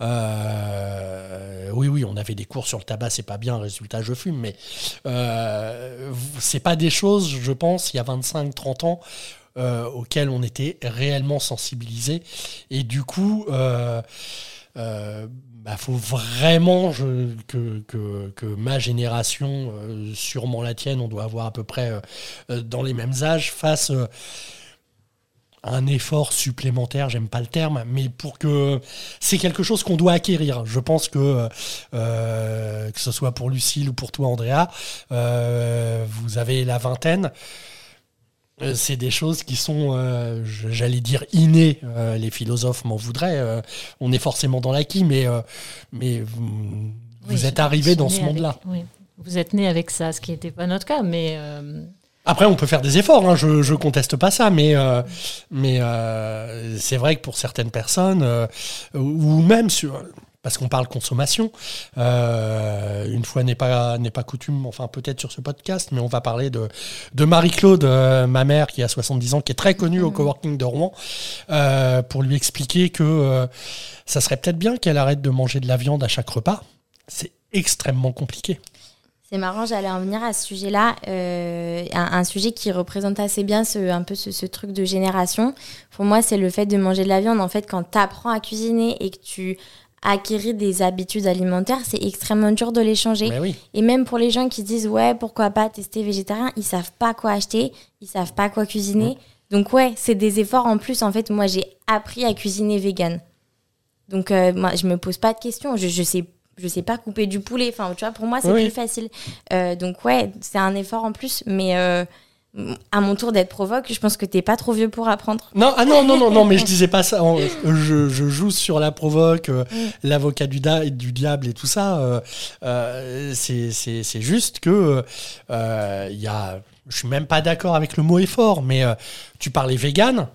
Oui, oui, on avait des cours sur le tabac, c'est pas bien, résultat, je fume, mais c'est pas des choses, je pense, il y a 25, 30 ans, euh, auxquelles on était réellement sensibilisé. Et du coup, euh, euh, bah, faut vraiment que, que, ma génération, euh, sûrement la tienne, on doit avoir à peu près euh, euh, dans les mêmes âges, fasse un effort supplémentaire, j'aime pas le terme, mais pour que c'est quelque chose qu'on doit acquérir. Je pense que que ce soit pour Lucille ou pour toi, Andrea, vous avez la vingtaine. Euh, C'est des choses qui sont, euh, j'allais dire, innées. Euh, les philosophes m'en voudraient. euh, on est forcément dans l'acquis, mais, mais vous, êtes arrivé dans ce monde-là. oui. Vous êtes né avec ça, ce qui n'était pas notre cas, mais Après, on peut faire des efforts, hein, je, je conteste pas ça, mais, euh, mais euh, c'est vrai que pour certaines personnes, euh, ou même sur. Parce qu'on parle consommation, euh, une fois n'est pas, n'est pas coutume, enfin peut-être sur ce podcast, mais on va parler de, de Marie-Claude, euh, ma mère qui a 70 ans, qui est très connue au coworking de Rouen, euh, pour lui expliquer que ça serait peut-être bien qu'elle arrête de manger de la viande à chaque repas. C'est extrêmement compliqué. C'est marrant, j'allais en venir à ce sujet-là, euh, un, un sujet qui représente assez bien ce, un peu ce, ce truc de génération. Pour moi, c'est le fait de manger de la viande. En fait, quand tu apprends à cuisiner et que tu acquéris des habitudes alimentaires, c'est extrêmement dur de les changer. Oui. Et même pour les gens qui disent ouais, pourquoi pas tester végétarien, ils savent pas quoi acheter, ils savent pas quoi cuisiner. Donc ouais, c'est des efforts en plus. En fait, moi, j'ai appris à cuisiner vegan. Donc euh, moi, je me pose pas de questions. Je, je sais je sais pas couper du poulet. Enfin, tu vois, pour moi, c'est Oui. plus facile. Euh, donc ouais, c'est un effort en plus. Mais euh, à mon tour d'être provoque, je pense que t'es pas trop vieux pour apprendre. Non, ah non, non, non, non, mais je disais pas ça. Je, je joue sur la provoque, euh, l'avocat du, diable et tout ça. euh, euh, c'est juste que il y a. Je suis même pas d'accord avec le mot effort, mais tu parlais vegan.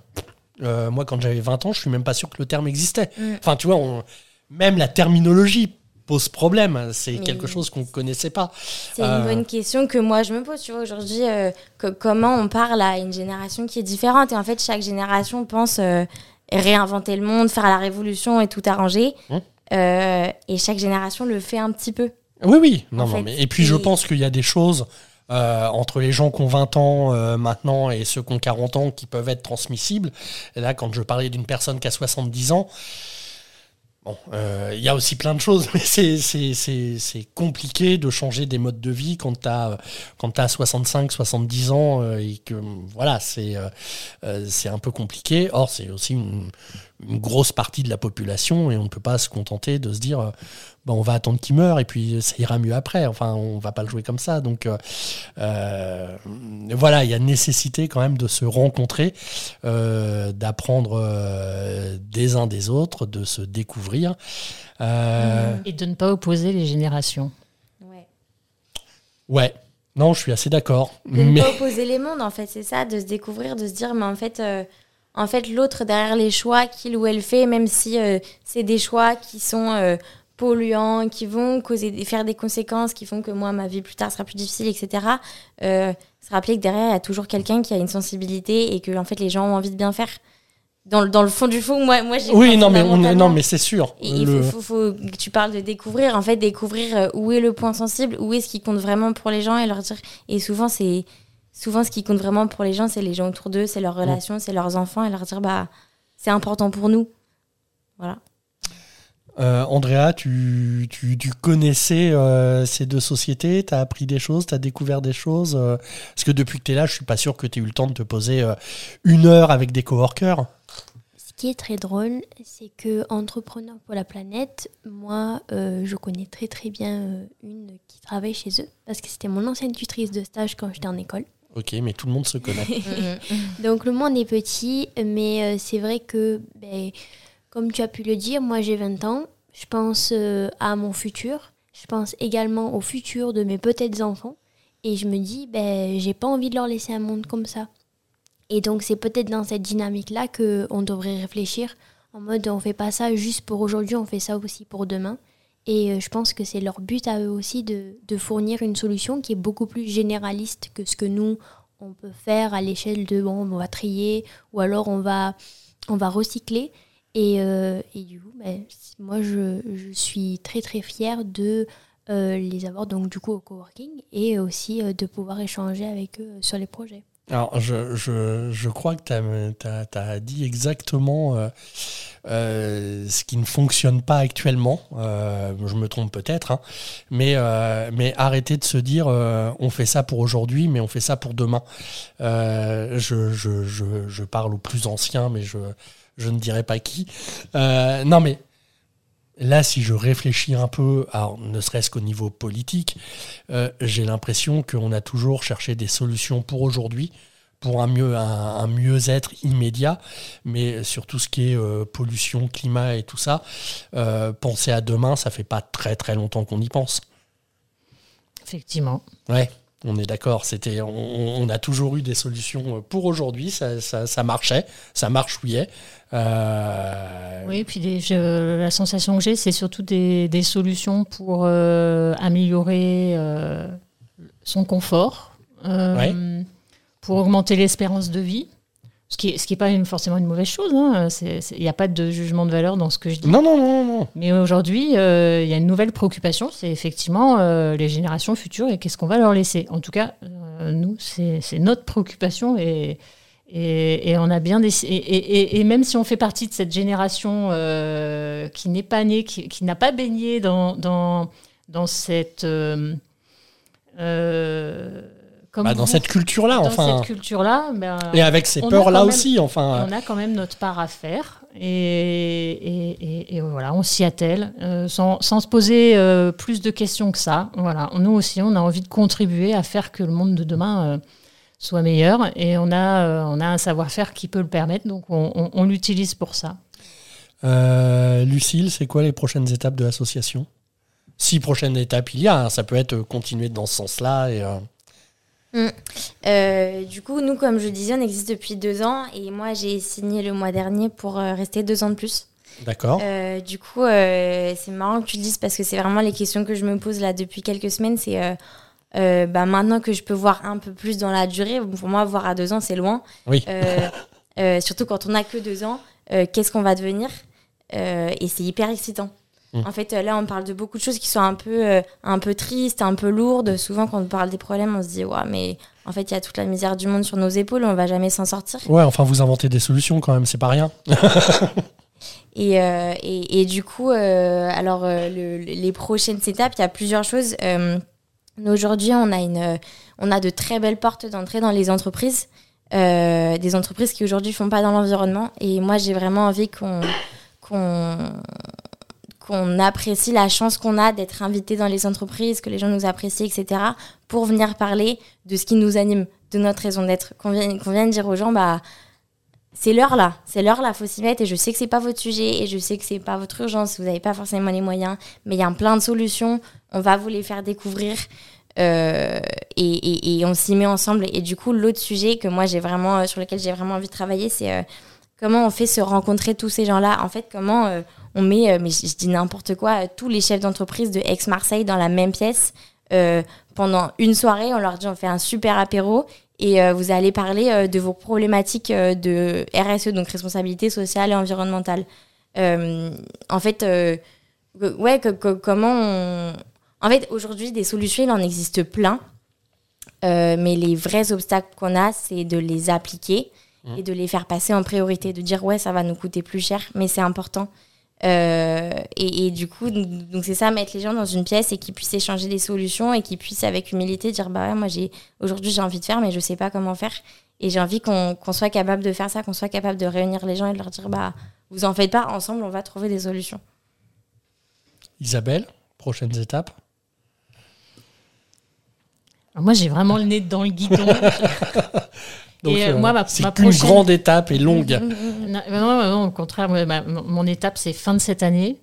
Moi, quand j'avais 20 ans, je suis même pas sûr que le terme existait. Mm. Enfin, tu vois, on- même la terminologie pose problème. C'est Mais- quelque chose qu'on connaissait pas. C'est une Euh. bonne question que moi je me pose, tu vois, aujourd'hui, euh, comment on parle à une génération qui est différente. Et en fait, chaque génération pense euh, réinventer le monde, faire la révolution et tout arranger. Mmh. Euh, et chaque génération le fait un petit peu. Oui, oui. Non, En non, fait, mais, et puis, je c'est- pense qu'il y a des choses euh, entre les gens qui ont 20 ans euh, maintenant et ceux qui ont 40 ans qui peuvent être transmissibles. Et là, quand je parlais d'une personne qui a 70 ans, bon, euh, il y a aussi plein de choses, mais c'est- compliqué de changer des modes de vie quand tu as, quand as 65, 70 ans euh, et que voilà, c'est euh, euh, un peu compliqué. Or, c'est aussi une, une grosse partie de la population et on ne peut pas se contenter de se dire euh, bon, on va attendre qu'il meure et puis ça ira mieux après. Enfin, on va pas le jouer comme ça. Donc euh, euh, voilà, il y a nécessité quand même de se rencontrer, euh, d'apprendre euh, des uns des autres, de se découvrir. Euh, Et de ne pas opposer les générations. Ouais. Ouais, non, je suis assez d'accord. De ne Mais pas opposer les mondes, en fait, c'est ça, de se découvrir, de se dire, mais en fait, euh, en fait l'autre derrière les choix qu'il ou elle fait, même si euh, c'est des choix qui sont euh, polluants, qui vont causer, des- faire des conséquences, qui font que moi, ma vie plus tard sera plus difficile, etc. Euh, se rappeler que derrière, il y a toujours quelqu'un qui a une sensibilité et que, en fait, les gens ont envie de bien faire. Dans, le- dans le fond du fond, moi, moi j'ai oui, non, mais on non, mais c'est sûr. et il Le- faut, faut- faut que tu parles de découvrir, en fait, découvrir où est le point sensible, où est ce qui compte vraiment pour les gens et leur dire. Et souvent, c'est souvent ce qui compte vraiment pour les gens, c'est les gens autour d'eux, c'est leurs relations, c'est leurs enfants, et leur dire bah c'est important pour nous. Voilà. Euh, Andrea, tu, tu, tu connaissais euh, ces deux sociétés, tu as appris des choses, tu as découvert des choses? euh, parce que depuis que tu es là, je suis pas sûr que tu aies eu le temps de te poser euh, une heure avec des coworkers. Ce qui est très drôle, c'est que entrepreneur pour la planète, moi, euh, je connais très très bien euh, une qui travaille chez eux parce que c'était mon ancienne tutrice de stage quand j'étais en école. Ok, mais tout le monde se connaît. Donc le monde est petit, mais euh, c'est vrai que, ben, comme tu as pu le dire, moi j'ai 20 ans, je pense euh, à mon futur, je pense également au futur de mes peut-être enfants, et je me dis, ben, j'ai pas envie de leur laisser un monde comme ça. Et donc c'est peut-être dans cette dynamique-là qu'on devrait réfléchir, en mode on fait pas ça juste pour aujourd'hui, on fait ça aussi pour demain. Et euh, je pense que c'est leur but à eux aussi de, fournir une solution qui est beaucoup plus généraliste que ce que nous, on peut faire à l'échelle de bon, on va trier ou alors on va, on va recycler. Et, euh, du coup, ben, moi, je, je suis très très fière de euh, les avoir donc du coup au coworking et aussi de pouvoir échanger avec eux sur les projets. Alors, je, je, je crois que tu as, dit exactement euh, euh, ce qui ne fonctionne pas actuellement. Euh, je me trompe peut-être, hein. mais, euh, mais arrêtez de se dire euh, on fait ça pour aujourd'hui, mais on fait ça pour demain. Je, je, parle aux plus anciens, mais je, ne dirai pas qui. Non, mais là, si je réfléchis un peu, alors, ne serait-ce qu'au niveau politique, euh, j'ai l'impression qu'on a toujours cherché des solutions pour aujourd'hui, pour un, mieux, un, un mieux-être immédiat, mais sur tout ce qui est euh, pollution, climat et tout ça, euh, penser à demain, ça fait pas très très longtemps qu'on y pense. Effectivement. Ouais. On est d'accord, c'était, on, on a toujours eu des solutions pour aujourd'hui, ça, ça, ça marchait, ça marchouillait. Euh, Oui, puis les- je- la sensation que j'ai, c'est surtout des, des solutions pour euh, améliorer euh, son confort, euh, pour augmenter l'espérance de vie, ce qui n'est ce qui est pas une- forcément une mauvaise chose. hein. Il n'y a pas de jugement de valeur dans ce que je dis. Non, non, non, non. Mais aujourd'hui, euh, il y a une nouvelle préoccupation, c'est effectivement euh, les générations futures et qu'est-ce qu'on va leur laisser. En tout cas, euh, nous, c'est c'est notre préoccupation et, et, et on a bien et, et- et- et même si on fait partie de cette génération euh, qui n'est pas née, qui, qui n'a pas baigné dans, dans, dans cette... comme Bah, dans vous, cette culture-là, dans enfin. cette culture-là, Et avec ces peurs-là aussi, enfin. on a quand même notre part à faire et, et, et- et voilà, on s'y attelle euh, sans, sans se poser euh, plus de questions que ça. Voilà, nous aussi, on a envie de contribuer à faire que le monde de demain euh, soit meilleur et on a, on a un savoir-faire qui peut le permettre, donc on, on- on l'utilise pour ça. Lucille, c'est quoi les prochaines étapes de l'association? Si prochaines étapes il y a, hein, ça peut être continuer dans ce sens-là. Et, euh, Euh, du coup, nous, comme je disais, on existe depuis deux ans et moi, j'ai signé le mois dernier pour euh, rester deux ans de plus. D'accord. Euh, du coup, c'est marrant que tu le dises parce que c'est vraiment les questions que je me pose là depuis quelques semaines. C'est bah, maintenant que je peux voir un peu plus dans la durée, pour moi, voir à deux ans, c'est loin. Oui. Surtout quand on n'a que deux ans, qu'est-ce qu'on va devenir? Et c'est hyper excitant. Mm. En fait, euh, là, on parle de beaucoup de choses qui sont un peu, euh, un peu tristes, un peu lourdes. Souvent, quand on parle des problèmes, on se dit, ouais, mais en fait, il y a toute la misère du monde sur nos épaules, on va jamais s'en sortir. Ouais, enfin, vous inventez des solutions quand même, c'est pas rien. Et, euh, et, et du coup, euh, alors le- le- les prochaines étapes, il y a plusieurs choses. Aujourd'hui, on a une, on a de très belles portes d'entrée dans les entreprises, des entreprises qui aujourd'hui font pas dans l'environnement. Et moi, j'ai vraiment envie qu'on qu'on qu'on apprécie la chance qu'on a d'être invité dans les entreprises, que les gens nous apprécient, etc., pour venir parler de ce qui nous anime, de notre raison d'être. Qu'on vienne, qu'on vienne dire aux gens, bah, c'est l'heure là, c'est l'heure là, faut s'y mettre. Et je sais que c'est pas votre sujet et je sais que c'est pas votre urgence, vous n'avez pas forcément les moyens, mais il y a plein de solutions. On va vous les faire découvrir euh, et, on s'y met ensemble. Et du coup, l'autre sujet que moi j'ai vraiment euh, sur lequel j'ai vraiment envie de travailler, c'est euh, comment on fait se rencontrer tous ces gens-là? En fait, comment on met, euh, mais je, je dis n'importe quoi, euh, tous les chefs d'entreprise de Aix-Marseille dans la même pièce euh, pendant une soirée. On leur dit on fait un super apéro et euh, vous allez parler euh, de vos problématiques de RSE, donc responsabilité sociale et environnementale. En fait, ouais, que- que- comment on... En fait, aujourd'hui, des solutions, il en existe plein. Mais les vrais obstacles qu'on a, c'est de les appliquer et de les faire passer en priorité, de dire ouais, ça va nous coûter plus cher, mais c'est important. Euh, et, et du coup, donc c'est ça, mettre les gens dans une pièce et qu'ils puissent échanger des solutions et qu'ils puissent avec humilité dire bah ouais, moi j'ai aujourd'hui j'ai envie de faire, mais je sais pas comment faire. Et j'ai envie qu'on qu'on soit capable de faire ça, qu'on soit capable de réunir les gens et de leur dire bah vous en faites pas, ensemble on va trouver des solutions. Isabelle, prochaines étapes Alors moi, j'ai vraiment le nez dans le guidon. Donc, Et, euh, euh, moi, ma- prochaine- grande étape et longue. Non, non, non, au contraire, mon étape, c'est fin de cette année.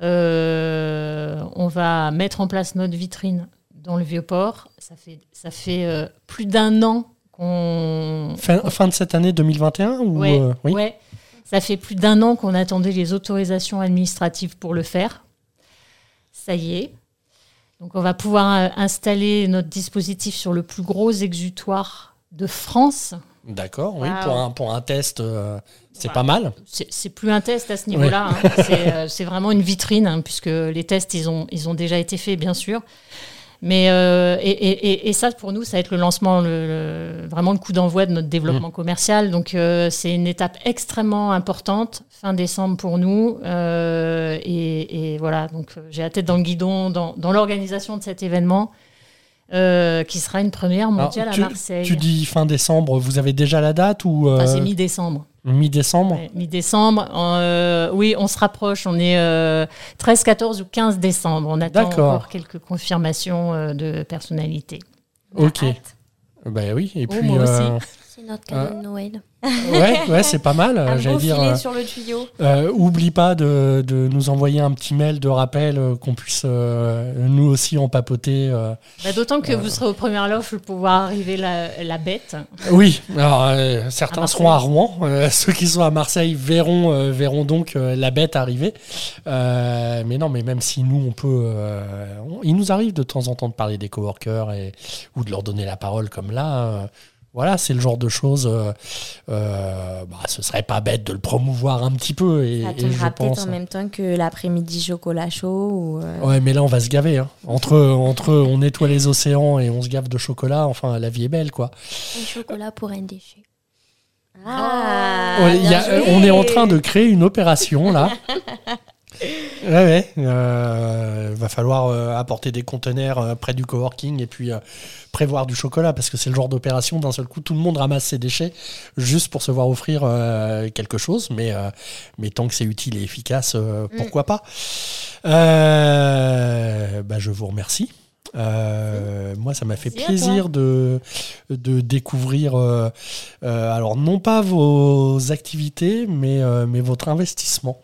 Euh, on va mettre en place notre vitrine dans le Vieux-Port. Ça fait, ça fait euh, plus d'un an qu'on... Fin, fin de cette année 2021 ou Ouais, euh, oui ouais. Ça fait plus d'un an qu'on attendait les autorisations administratives pour le faire. Ça y est. Donc on va pouvoir installer notre dispositif sur le plus gros exutoire de France. D'accord, oui, pour, un, pour un test, euh, c'est Voilà. pas mal. C'est plus un test à ce niveau-là. hein. C'est, euh, C'est vraiment une vitrine, hein, puisque les tests, ils ont, ils ont déjà été faits, bien sûr. Mais euh, et, et- et- ça, pour nous, ça va être le lancement, le, le- vraiment le coup d'envoi de notre développement Mmh. commercial. Donc, c'est une étape extrêmement importante, fin décembre pour nous. Et, et voilà, donc j'ai la tête dans le guidon dans, dans l'organisation de cet événement, euh, qui sera une première Alors, mondiale tu, à Marseille. tu dis fin décembre, vous avez déjà la date ou euh, Enfin, c'est mi-décembre. mi-décembre Ouais, Mi-décembre. Euh, oui, on se rapproche. On est euh, 13, 14 ou 15 décembre. On attend encore quelques confirmations euh, de personnalité. Ok. Ben oui, et Oh, puis. moi aussi. euh, C'est notre cadeau de Noël. ouais, ouais c'est pas mal. Un J'allais beau dire. filet euh, sur le tuyau. euh, oublie pas de, de nous envoyer un petit mail de rappel euh, qu'on puisse euh, nous aussi en papoter. euh. Bah, D'autant que vous serez aux premières loges pour pouvoir arriver la, la bête. Oui, alors euh, certains À seront à Rouen. euh, ceux qui sont à Marseille verront, euh, verront donc euh, la bête arriver. Euh, mais non, mais même si nous, on peut. euh, on- il nous arrive de temps en temps de parler des coworkers et, ou de leur donner la parole comme là. Voilà, c'est le genre de choses. euh, euh, bah, ce serait pas bête de le promouvoir un petit peu. Et, Ça et je tombera peut-être pense. en même temps que l'après-midi chocolat chaud. Ou, euh, Ouais, mais là, on va se gaver. hein. Entre, entre on nettoie les océans et on se gave de chocolat, enfin, la vie est belle, quoi. Un chocolat pour un déchet. Ah, y a- on est en train de créer une opération, là. Ouais, ouais. euh, va falloir euh, apporter des conteneurs euh, près du coworking et puis prévoir du chocolat parce que c'est le genre d'opération d'un seul coup tout le monde ramasse ses déchets juste pour se voir offrir quelque chose. Mais mais tant que c'est utile et efficace euh, pourquoi pas. Bah, je vous remercie. Euh, moi, ça m'a fait plaisir de, de découvrir, euh, euh, alors non pas vos activités, mais, mais votre investissement.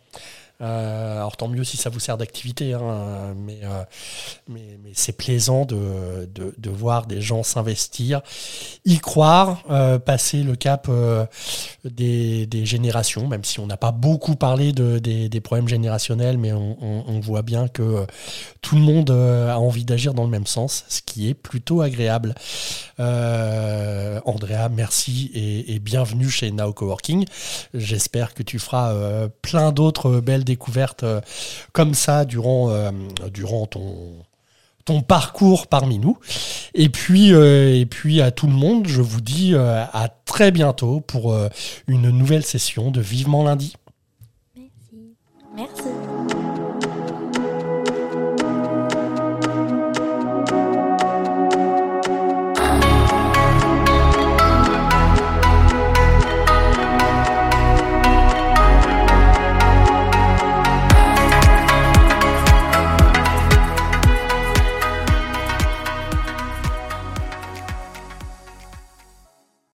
Euh, alors tant mieux si ça vous sert d'activité, hein, mais, euh, mais, mais c'est plaisant de, de, voir des gens s'investir, y croire, euh, passer le cap euh, des, des, générations, même si on n'a pas beaucoup parlé de, des, des, problèmes générationnels, mais on, voit bien que euh, tout le monde a envie d'agir dans le même sens, ce qui est plutôt agréable. Andrea, merci et, bienvenue chez Now Coworking. J'espère que tu feras plein d'autres belles découvertes euh, comme ça durant, euh, durant ton, ton parcours parmi nous. Et puis, euh, et puis à tout le monde, je vous dis à très bientôt pour une nouvelle session de Vivement lundi. Merci. Merci.